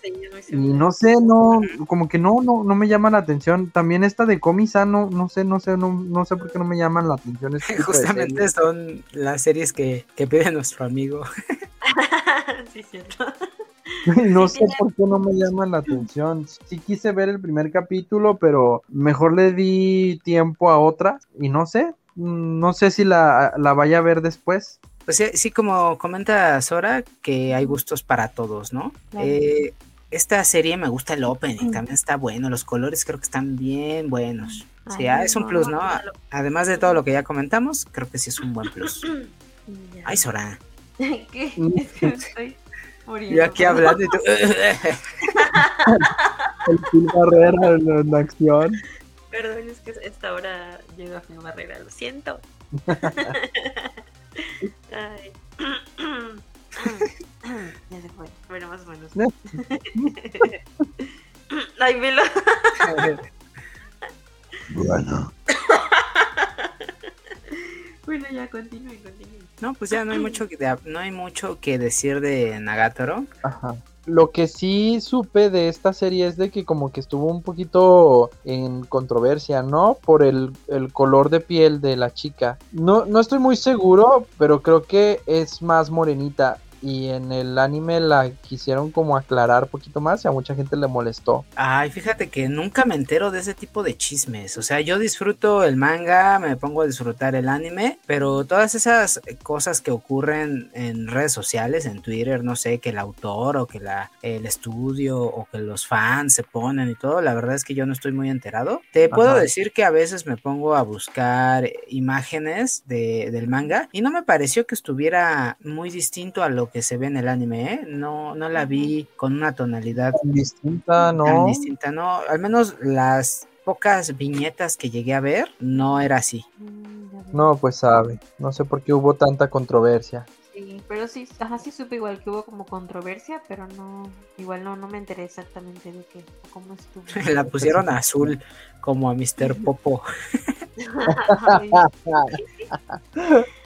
y no sé, no, como que no, no, no me llama la atención. También esta de Komi-san, no, no sé, no sé, no, no sé por qué no me llaman la atención. Justamente son las series que, que pide nuestro amigo. sí, cierto. No sé por qué no me llama la atención. Sí quise ver el primer capítulo, pero mejor le di tiempo a otra y no sé, no sé si la, vaya a ver después. Pues sí, sí, como comenta Sora, que hay gustos para todos, ¿no? Eh, esta serie me gusta el opening, también está bueno, los colores creo que están bien buenos. Sí, ah, es un plus, ¿no? Además de todo lo que ya comentamos, creo que sí es un buen plus. Ay, Sora. ¿Qué? Es que estoy muriendo. Yo aquí hablando y tú. el Phil Barrera en, la acción. Perdón, es que esta hora llega a Phil Barrera, lo siento. Ay. ya se fue. Bueno, más o menos. Ay, velo. Bueno, Bueno, ya continúe, continúe. No, pues ya no hay mucho que, no hay mucho que decir de Nagatoro. Ajá. Lo que sí supe de esta serie es de que como que estuvo un poquito en controversia, ¿no? Por el, color de piel de la chica. No, no estoy muy seguro, pero creo que es más morenita. Y en el anime la quisieron como aclarar un poquito más y a mucha gente le molestó. Ay, fíjate que nunca me entero de ese tipo de chismes. O sea, yo disfruto el manga, me pongo a disfrutar el anime, pero todas esas cosas que ocurren en redes sociales, en Twitter, no sé, que el autor o que la, el estudio o que los fans se ponen y todo, la verdad es que yo no estoy muy enterado. Te puedo Ajá. decir que a veces me pongo a buscar imágenes de, del manga y no me pareció que estuviera muy distinto a lo que se ve en el anime, ¿eh? No, no la vi con una tonalidad Tan distinta, ¿no? tan distinta, no, al menos las pocas viñetas que llegué a ver no era así. Mm. No, pues sabe. No sé por qué hubo tanta controversia. Sí, pero sí, ajá, sí supe igual que hubo como controversia, pero no, igual no, no me enteré exactamente de qué, cómo estuvo. La pusieron azul como a Mr. Popo,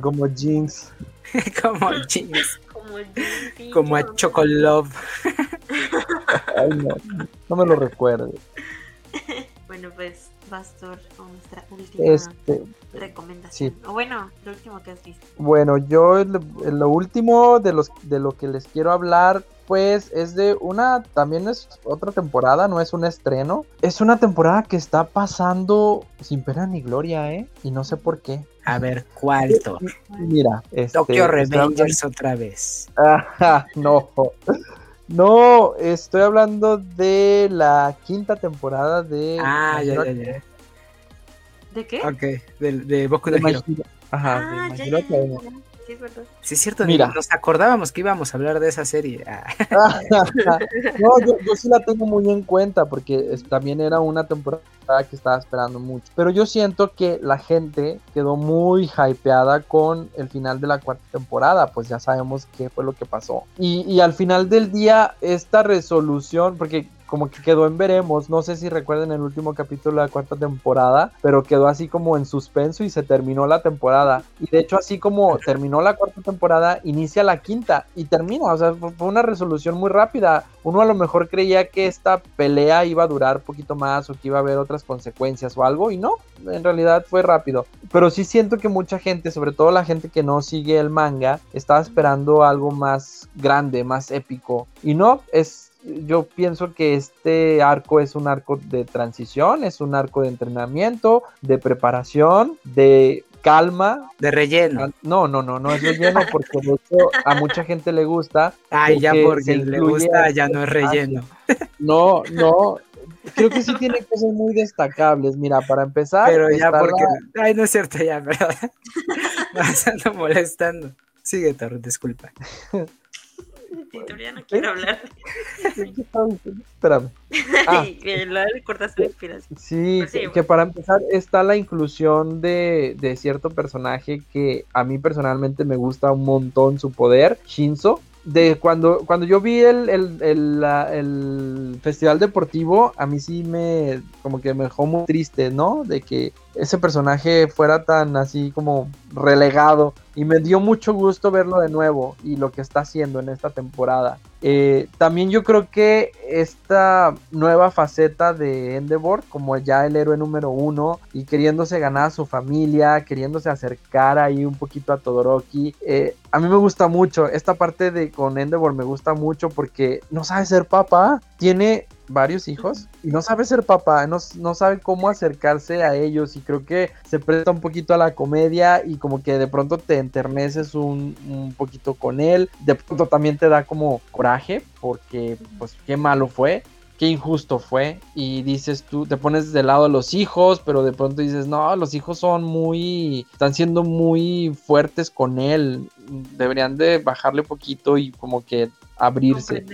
Como jeans. como Jeans, como el como a Chocolove. Ay, no. No me lo recuerde. Bueno, pues Bastor con nuestra última Este, recomendación. sí. O bueno, lo último que has visto. Bueno, yo lo, lo último de los de lo que les quiero hablar, pues es de una, también es otra temporada, no es un estreno. Es una temporada que está pasando sin pena ni gloria, ¿eh? Y no sé por qué. A ver, ¿cuál Thor? Mira, este, Tokyo Revengers otra vez. Ajá, no. No, estoy hablando de la quinta temporada de. Ah, ya, ya, ya. ¿De qué? Ok, de, de Boku no de My Hero. Ajá, ah, de ya, ya, ya. Sí, es verdad. Sí, es cierto, Mira. nos acordábamos que íbamos a hablar de esa serie. Ah, no, yo, yo sí la tengo muy en cuenta porque es- también era una temporada que estaba esperando mucho. Pero yo siento que la gente quedó muy hypeada con el final de la cuarta temporada, pues ya sabemos qué fue lo que pasó. Y, y al final del día, esta resolución, porque como que quedó en veremos, no sé si recuerden el último capítulo de la cuarta temporada, pero quedó así como en suspenso y se terminó la temporada. Y de hecho así como terminó la cuarta temporada, inicia la quinta y termina, o sea, fue fue una resolución muy rápida. Uno a lo mejor creía que esta pelea iba a durar un poquito más o que iba a haber otras consecuencias o algo y no, en realidad fue rápido. Pero sí siento que mucha gente, sobre todo la gente que no sigue el manga, estaba esperando algo más grande, más épico. Y no, es yo pienso que este arco es un arco de transición, es un arco de entrenamiento, de preparación, de calma. de relleno. No, no, no, no es relleno porque de hecho a mucha gente le gusta. Ay, ya porque le gusta, ya no es relleno. No, no. Creo que sí tiene cosas muy destacables. Mira, para empezar, Pero ya porque. la- Ay, no es cierto, ya. Me ando molestando. Sigue, Thor, disculpa. Ya no quiero hablar. Espérame. Ah. Inspiración. Sí, Pues sí, que, que para empezar está la inclusión de, de cierto personaje que a mí personalmente me gusta un montón su poder, Shinzo. De cuando, cuando yo vi el, el, el, la- el festival deportivo, a mí sí me como que me dejó muy triste, ¿no? De que ese personaje fuera tan así como relegado. Y me dio mucho gusto verlo de nuevo y lo que está haciendo en esta temporada. Eh, también yo creo que esta nueva faceta de Endeavor, como ya el héroe número uno y queriéndose ganar a su familia, queriéndose acercar ahí un poquito a Todoroki, eh, a mí me gusta mucho. Esta parte de con Endeavor me gusta mucho porque no sabe ser papá, tiene varios hijos y no sabe ser papá, no, no sabe cómo acercarse a ellos y creo que se presta un poquito a la comedia y como que de pronto te enterneces un, un poquito con él, de pronto también te da como coraje porque pues qué malo fue, qué injusto fue y dices tú, te pones del lado de los hijos, pero de pronto dices, no, los hijos son muy, están siendo muy fuertes con él, deberían de bajarle poquito y como que abrirse.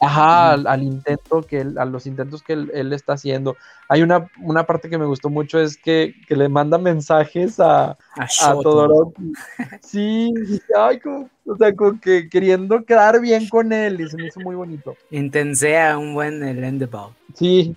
Ajá, al, al intento que él, a los intentos que él, él está haciendo. Hay una, una parte que me gustó mucho es que, que le manda mensajes a, A a. Todoroki. Sí, ay, como- o sea, como que queriendo quedar bien con él y se me hizo muy bonito. Intensea un buen el Endeball. Sí.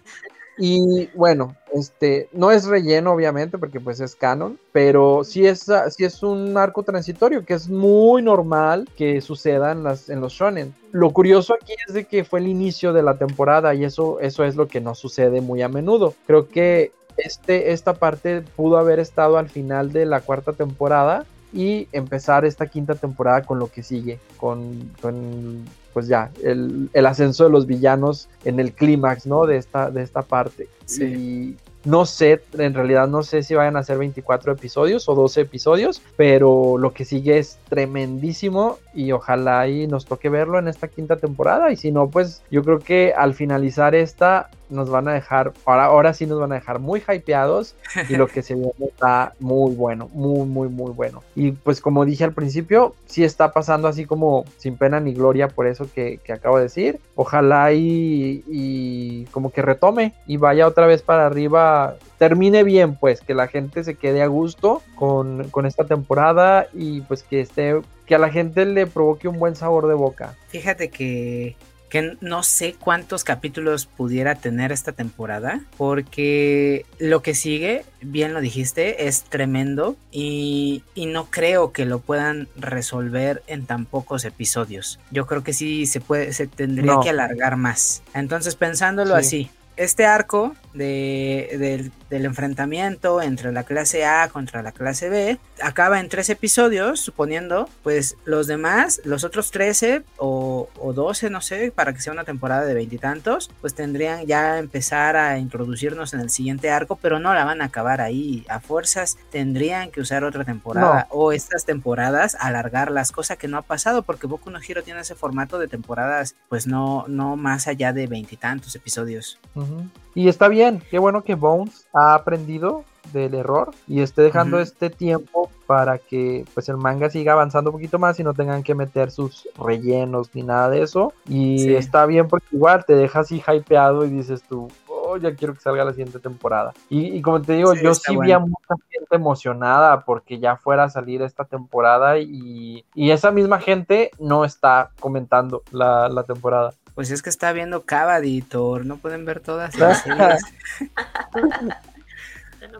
Y bueno, este no es relleno, obviamente, porque pues es canon, pero sí es, ah, sí es un arco transitorio que es muy normal que suceda en, las, en los shonen. Lo curioso aquí es de que fue el inicio de la temporada y eso, eso es lo que no sucede muy a menudo. Creo que este, esta parte pudo haber estado al final de la cuarta temporada y empezar esta quinta temporada con lo que sigue, con, con pues ya, el, el ascenso de los villanos en el clímax, ¿no? De esta, de esta parte. Sí. Y no sé, en realidad no sé si vayan a ser 24 episodios o 12 episodios, pero lo que sigue es tremendísimo y ojalá y nos toque verlo en esta quinta temporada y si no, pues yo creo que al finalizar esta nos van a dejar, ahora, ahora sí nos van a dejar muy hypeados y lo que se viene está muy bueno, muy, muy, muy bueno. Y pues como dije al principio, sí está pasando así como sin pena ni gloria por eso que, que acabo de decir. Ojalá y, y como que retome y vaya otra vez para arriba, termine bien, pues que la gente se quede a gusto con, con esta temporada y pues que esté, que a la gente le provoque un buen sabor de boca. Fíjate que, que no sé cuántos capítulos pudiera tener esta temporada, porque lo que sigue, bien lo dijiste, es tremendo y, y no creo que lo puedan resolver en tan pocos episodios. Yo creo que sí se puede, se tendría No. que alargar más. Entonces, pensándolo Sí. así, este arco de, del, del enfrentamiento entre la clase A contra la clase B acaba en tres episodios, suponiendo, pues los demás, los otros 13 o, o 12, no sé, para que sea una temporada de veintitantos, pues tendrían ya empezar a introducirnos en el siguiente arco, pero no la van a acabar ahí. A fuerzas tendrían que usar otra temporada o estas temporadas alargarlas, cosa que no ha pasado porque Boku no Hero tiene ese formato de temporadas, pues no, no más allá de veintitantos episodios. Ujú. Y está bien, qué bueno que Bones ha aprendido del error y esté dejando este tiempo para que pues el manga siga avanzando un poquito más y no tengan que meter sus rellenos ni nada de eso. Y Sí. está bien porque igual te deja así hypeado y dices tú, oh, ya quiero que salga la siguiente temporada. Y, y como te digo, Sí, yo sí vi a bueno. mucha gente emocionada porque ya fuera a salir esta temporada y, y esa misma gente no está comentando la, la temporada. Pues es que está viendo Cavaditor, no pueden ver todas las series.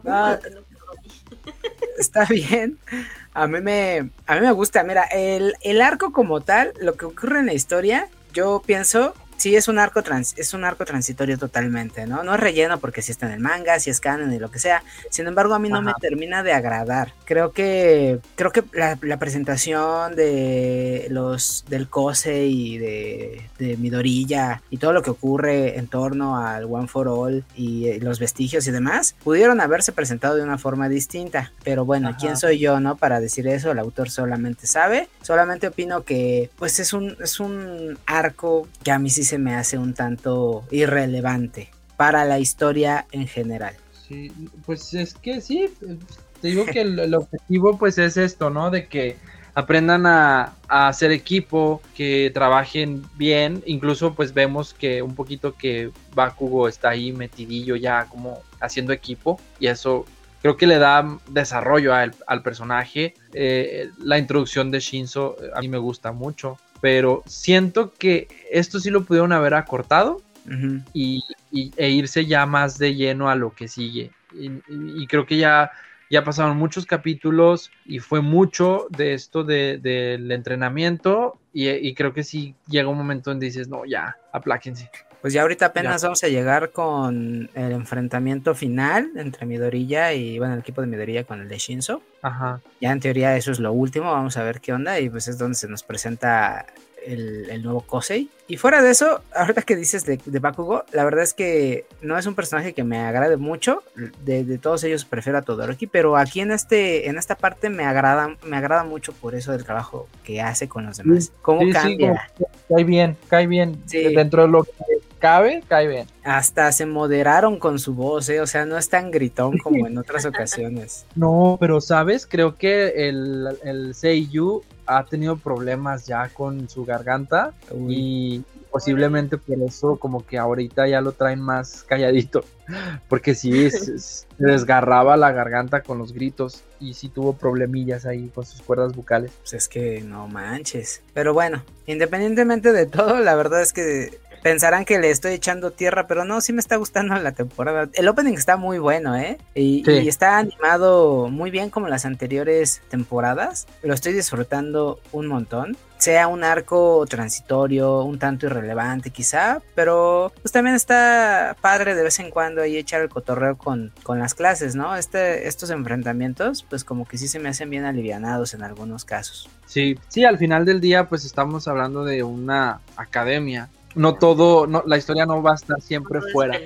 Ah. no, no. está bien. A mí me, a mí me gusta. Mira, el, el arco como tal, lo que ocurre en la historia, yo pienso, sí es un arco trans, es un arco transitorio totalmente, ¿no? No es relleno porque si está en el manga, si es canon y lo que sea. Sin embargo, a mí no me termina de agradar. Creo que, creo que la, la presentación de los del Cose y de, de Midorilla y todo lo que ocurre en torno al One for All y eh, los vestigios y demás, pudieron haberse presentado de una forma distinta. Pero bueno, Ajá. ¿quién soy yo, no? Para decir eso, el autor solamente sabe. Solamente opino que, pues, es un, es un arco que a mí sí se me hace un tanto irrelevante para la historia en general. Sí, pues es que sí, te digo que el, objetivo pues es esto, ¿no? De que aprendan a, a hacer equipo, que trabajen bien, incluso pues vemos que un poquito que Bakugo está ahí metidillo ya como haciendo equipo y eso creo que le da desarrollo al, al personaje. Eh, la introducción de Shinzo eh, a mí me gusta mucho, pero siento que esto sí lo pudieron haber acortado y, y- e irse ya más de lleno a lo que sigue. Y, creo que ya, ya pasaron muchos capítulos y fue mucho de esto de- del entrenamiento y, y creo que sí llega un momento donde dices, no, ya, apláquense. Pues ya ahorita apenas vamos a llegar con el enfrentamiento final entre Midorilla y, bueno, el equipo de Midorilla con el de Shinzo. Ajá. Ya en teoría eso es lo último, vamos a ver qué onda y pues es donde se nos presenta el, el nuevo Kosei. Y fuera de eso, ahorita que dices de, de Bakugo, la verdad es que no es un personaje que me agrade mucho, de, de todos ellos prefiero a Todoroki, pero aquí en este en esta parte me agrada me agrada mucho por eso del trabajo que hace con los demás. ¿Cómo Sí, sí, cambia? como cae bien, cae bien. Sí. Dentro de lo que cabe, cae bien. Hasta se moderaron con su voz, ¿eh? o sea, no es tan gritón como en otras ocasiones. No, pero sabes, creo que el, el Seiyu ha tenido problemas ya con su garganta Uy. y posiblemente por eso como que ahorita ya lo traen más calladito, porque sí, se desgarraba la garganta con los gritos y sí tuvo problemillas ahí con sus cuerdas vocales. Pues es que no manches. Pero bueno, independientemente de todo, la verdad es que pensarán que le estoy echando tierra, pero no, sí me está gustando la temporada. El opening está muy bueno, ¿eh? Y, y, está animado muy bien como las anteriores temporadas. Lo estoy disfrutando un montón sea un arco transitorio, un tanto irrelevante quizá, pero pues también está padre de vez en cuando ahí echar el cotorreo con, con las clases, ¿no? Este, estos enfrentamientos pues como que sí se me hacen bien alivianados en algunos casos. Sí, sí, al final del día pues estamos hablando de una academia. No todo, no, la historia no va a estar siempre fuera.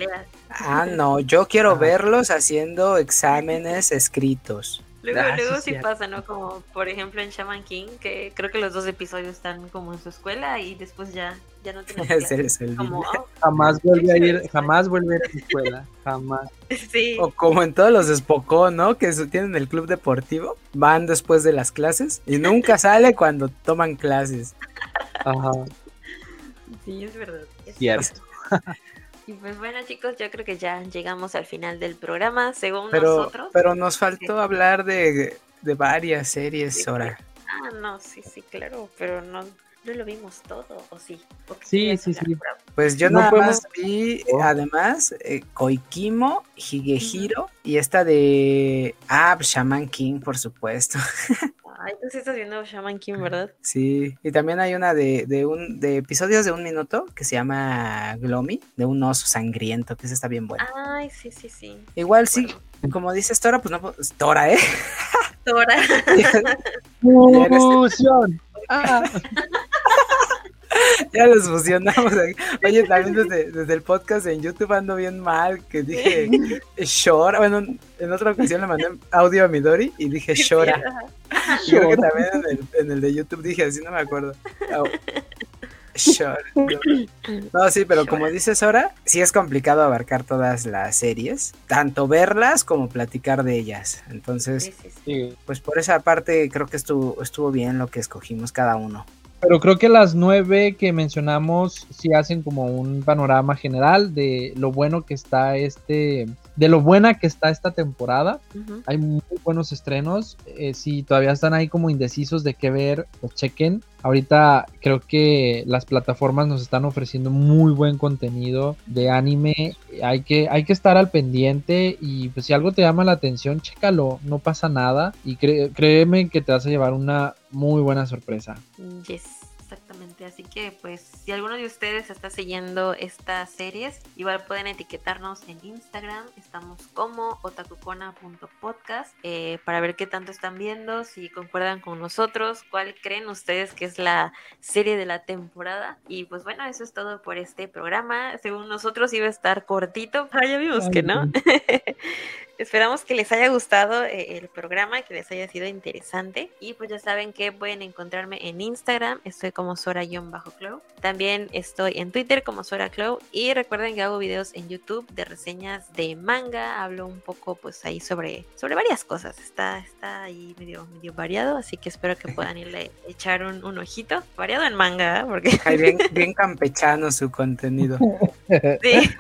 Ah, no, yo quiero verlos haciendo exámenes escritos. Luego, ah, luego sí, pasa, ¿no? Como por ejemplo en Shaman King, que creo que los dos episodios están como en su escuela y después ya, ya no tiene como, oh, jamás vuelve a ir, jamás vuelve a ir a su escuela, jamás. Sí. O como en todos los Spokó, ¿no? Que tienen el club deportivo, van después de las clases y nunca sale cuando toman clases. Ajá. Sí, es verdad. Es Cierto. Y pues bueno chicos, yo creo que ya llegamos al final del programa, según pero, nosotros. Pero nos faltó hablar de, de, varias series ahora. Ah, no, sí, sí, claro, pero no, no lo vimos todo, ¿o sí? Sí, sí, sí. Pues yo nada más vi, oh. además, eh, Koikimo, Higehiro y esta de Ah, Shaman King, por supuesto. Ay, tú sí estás viendo Shaman King, ¿verdad? Sí, y también hay una de, de, un, de episodios de un minuto que se llama Glomy, de un oso sangriento, que esa está bien buena. Ay, sí, sí, sí. Igual sí, como dices Tora, pues no, Tora, ¿eh? Tora. Fusión. Ah. ya los fusionamos. Oye, también desde, desde, el podcast en YouTube ando bien mal, que dije Shora. Bueno, en otra ocasión le mandé audio a Midori y dije Shora. Y creo que también en el, en el, de YouTube dije así, no me acuerdo. No, sí, pero como dices ahora, sí es complicado abarcar todas las series, tanto verlas como platicar de ellas. Entonces, pues por esa parte creo que estuvo, estuvo bien lo que escogimos cada uno. Pero creo que las nueve que mencionamos sí hacen como un panorama general de lo bueno que está este, de lo buena que está esta temporada. Hay muy buenos estrenos. Eh, si todavía están ahí como indecisos de qué ver, pues chequen. Ahorita creo que las plataformas nos están ofreciendo muy buen contenido de anime. Hay que, hay que estar al pendiente y pues si algo te llama la atención, chécalo, no pasa nada. Y créeme que te vas a llevar una muy buena sorpresa. Yes. Así que pues si alguno de ustedes está siguiendo estas series, igual pueden etiquetarnos en Instagram. Estamos como otakucona.podcast eh, para ver qué tanto están viendo, si concuerdan con nosotros, cuál creen ustedes que es la serie de la temporada. Y pues bueno, eso es todo por este programa. Según nosotros iba a estar cortito, pero ya vimos que no. Esperamos que les haya gustado eh, el programa, que les haya sido interesante. Y pues ya saben que pueden encontrarme en Instagram. Estoy como Sora-Clow. También estoy en Twitter como Sora Clow. Y recuerden que hago videos en YouTube de reseñas de manga. Hablo un poco pues ahí sobre, sobre varias cosas. Está, está ahí medio, medio variado. Así que espero que puedan irle a echar un, un ojito. Variado en manga, ¿eh? porque... bien, bien campechano su contenido. Sí.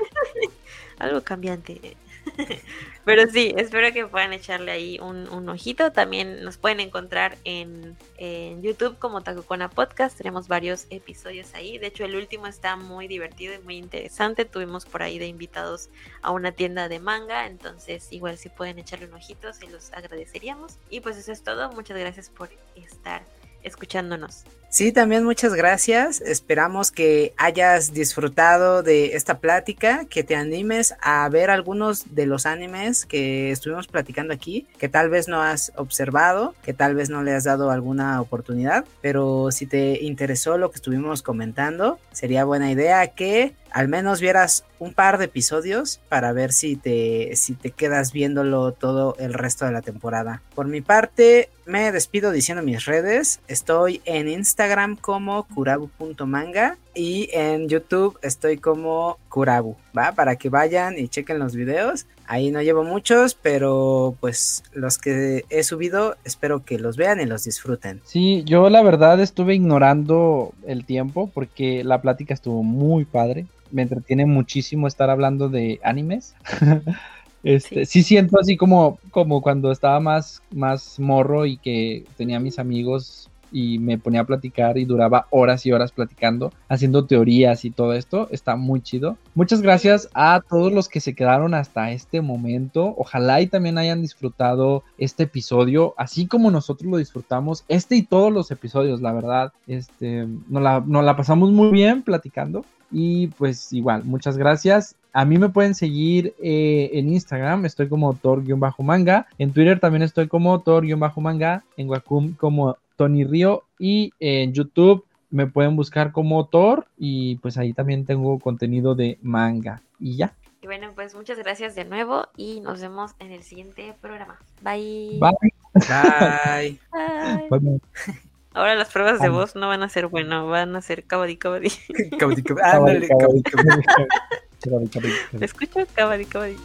Algo cambiante. Pero sí, espero que puedan echarle ahí un, ojito. También nos pueden encontrar en, YouTube como Takucona Podcast. Tenemos varios episodios ahí. De hecho, el último está muy divertido y muy interesante. Tuvimos por ahí de invitados a una tienda de manga. Entonces, igual si pueden echarle un ojito, se los agradeceríamos. Y pues eso es todo. Muchas gracias por estar escuchándonos. Sí, también muchas gracias. Esperamos que hayas disfrutado de esta plática, que te animes a ver algunos de los animes que estuvimos platicando aquí, que tal vez no has observado, que tal vez no le has dado alguna oportunidad, pero si te interesó lo que estuvimos comentando, sería buena idea que al menos vieras un par de episodios para ver si te, si te quedas viéndolo todo el resto de la temporada. Por mi parte, me despido diciendo mis redes. Estoy en Instagram como kurabu.manga y en YouTube estoy como Kurabu, ¿va? Para que vayan y chequen los videos. Ahí no llevo muchos, pero pues los que he subido espero que los vean y los disfruten. Sí, yo la verdad estuve ignorando el tiempo porque la plática estuvo muy padre. Me entretiene muchísimo estar hablando de animes. Este, sí. siento así como, como cuando estaba más, más morro y que tenía mis amigos y me ponía a platicar y duraba horas y horas platicando, haciendo teorías y todo esto. Está muy chido. Muchas gracias a todos los que se quedaron hasta este momento. Ojalá y también hayan disfrutado este episodio, así como nosotros lo disfrutamos. Este y todos los episodios, la verdad. Este, nos la, la pasamos muy bien platicando. Y pues igual, muchas gracias. A mí me pueden seguir eh, en Instagram, estoy como Thor-manga. En Twitter también estoy como Thor-manga. En Wacom como Tony Río. Y en YouTube me pueden buscar como Thor. Y pues ahí también tengo contenido de manga. Y ya. Y bueno, pues muchas gracias de nuevo y nos vemos en el siguiente programa. Bye. Bye. Bye. Bye. Bye. Ahora las pruebas de voz no van a ser bueno, van a ser cabadi cabadi. cabadi cabadi. Te escucho cabadi cabadi.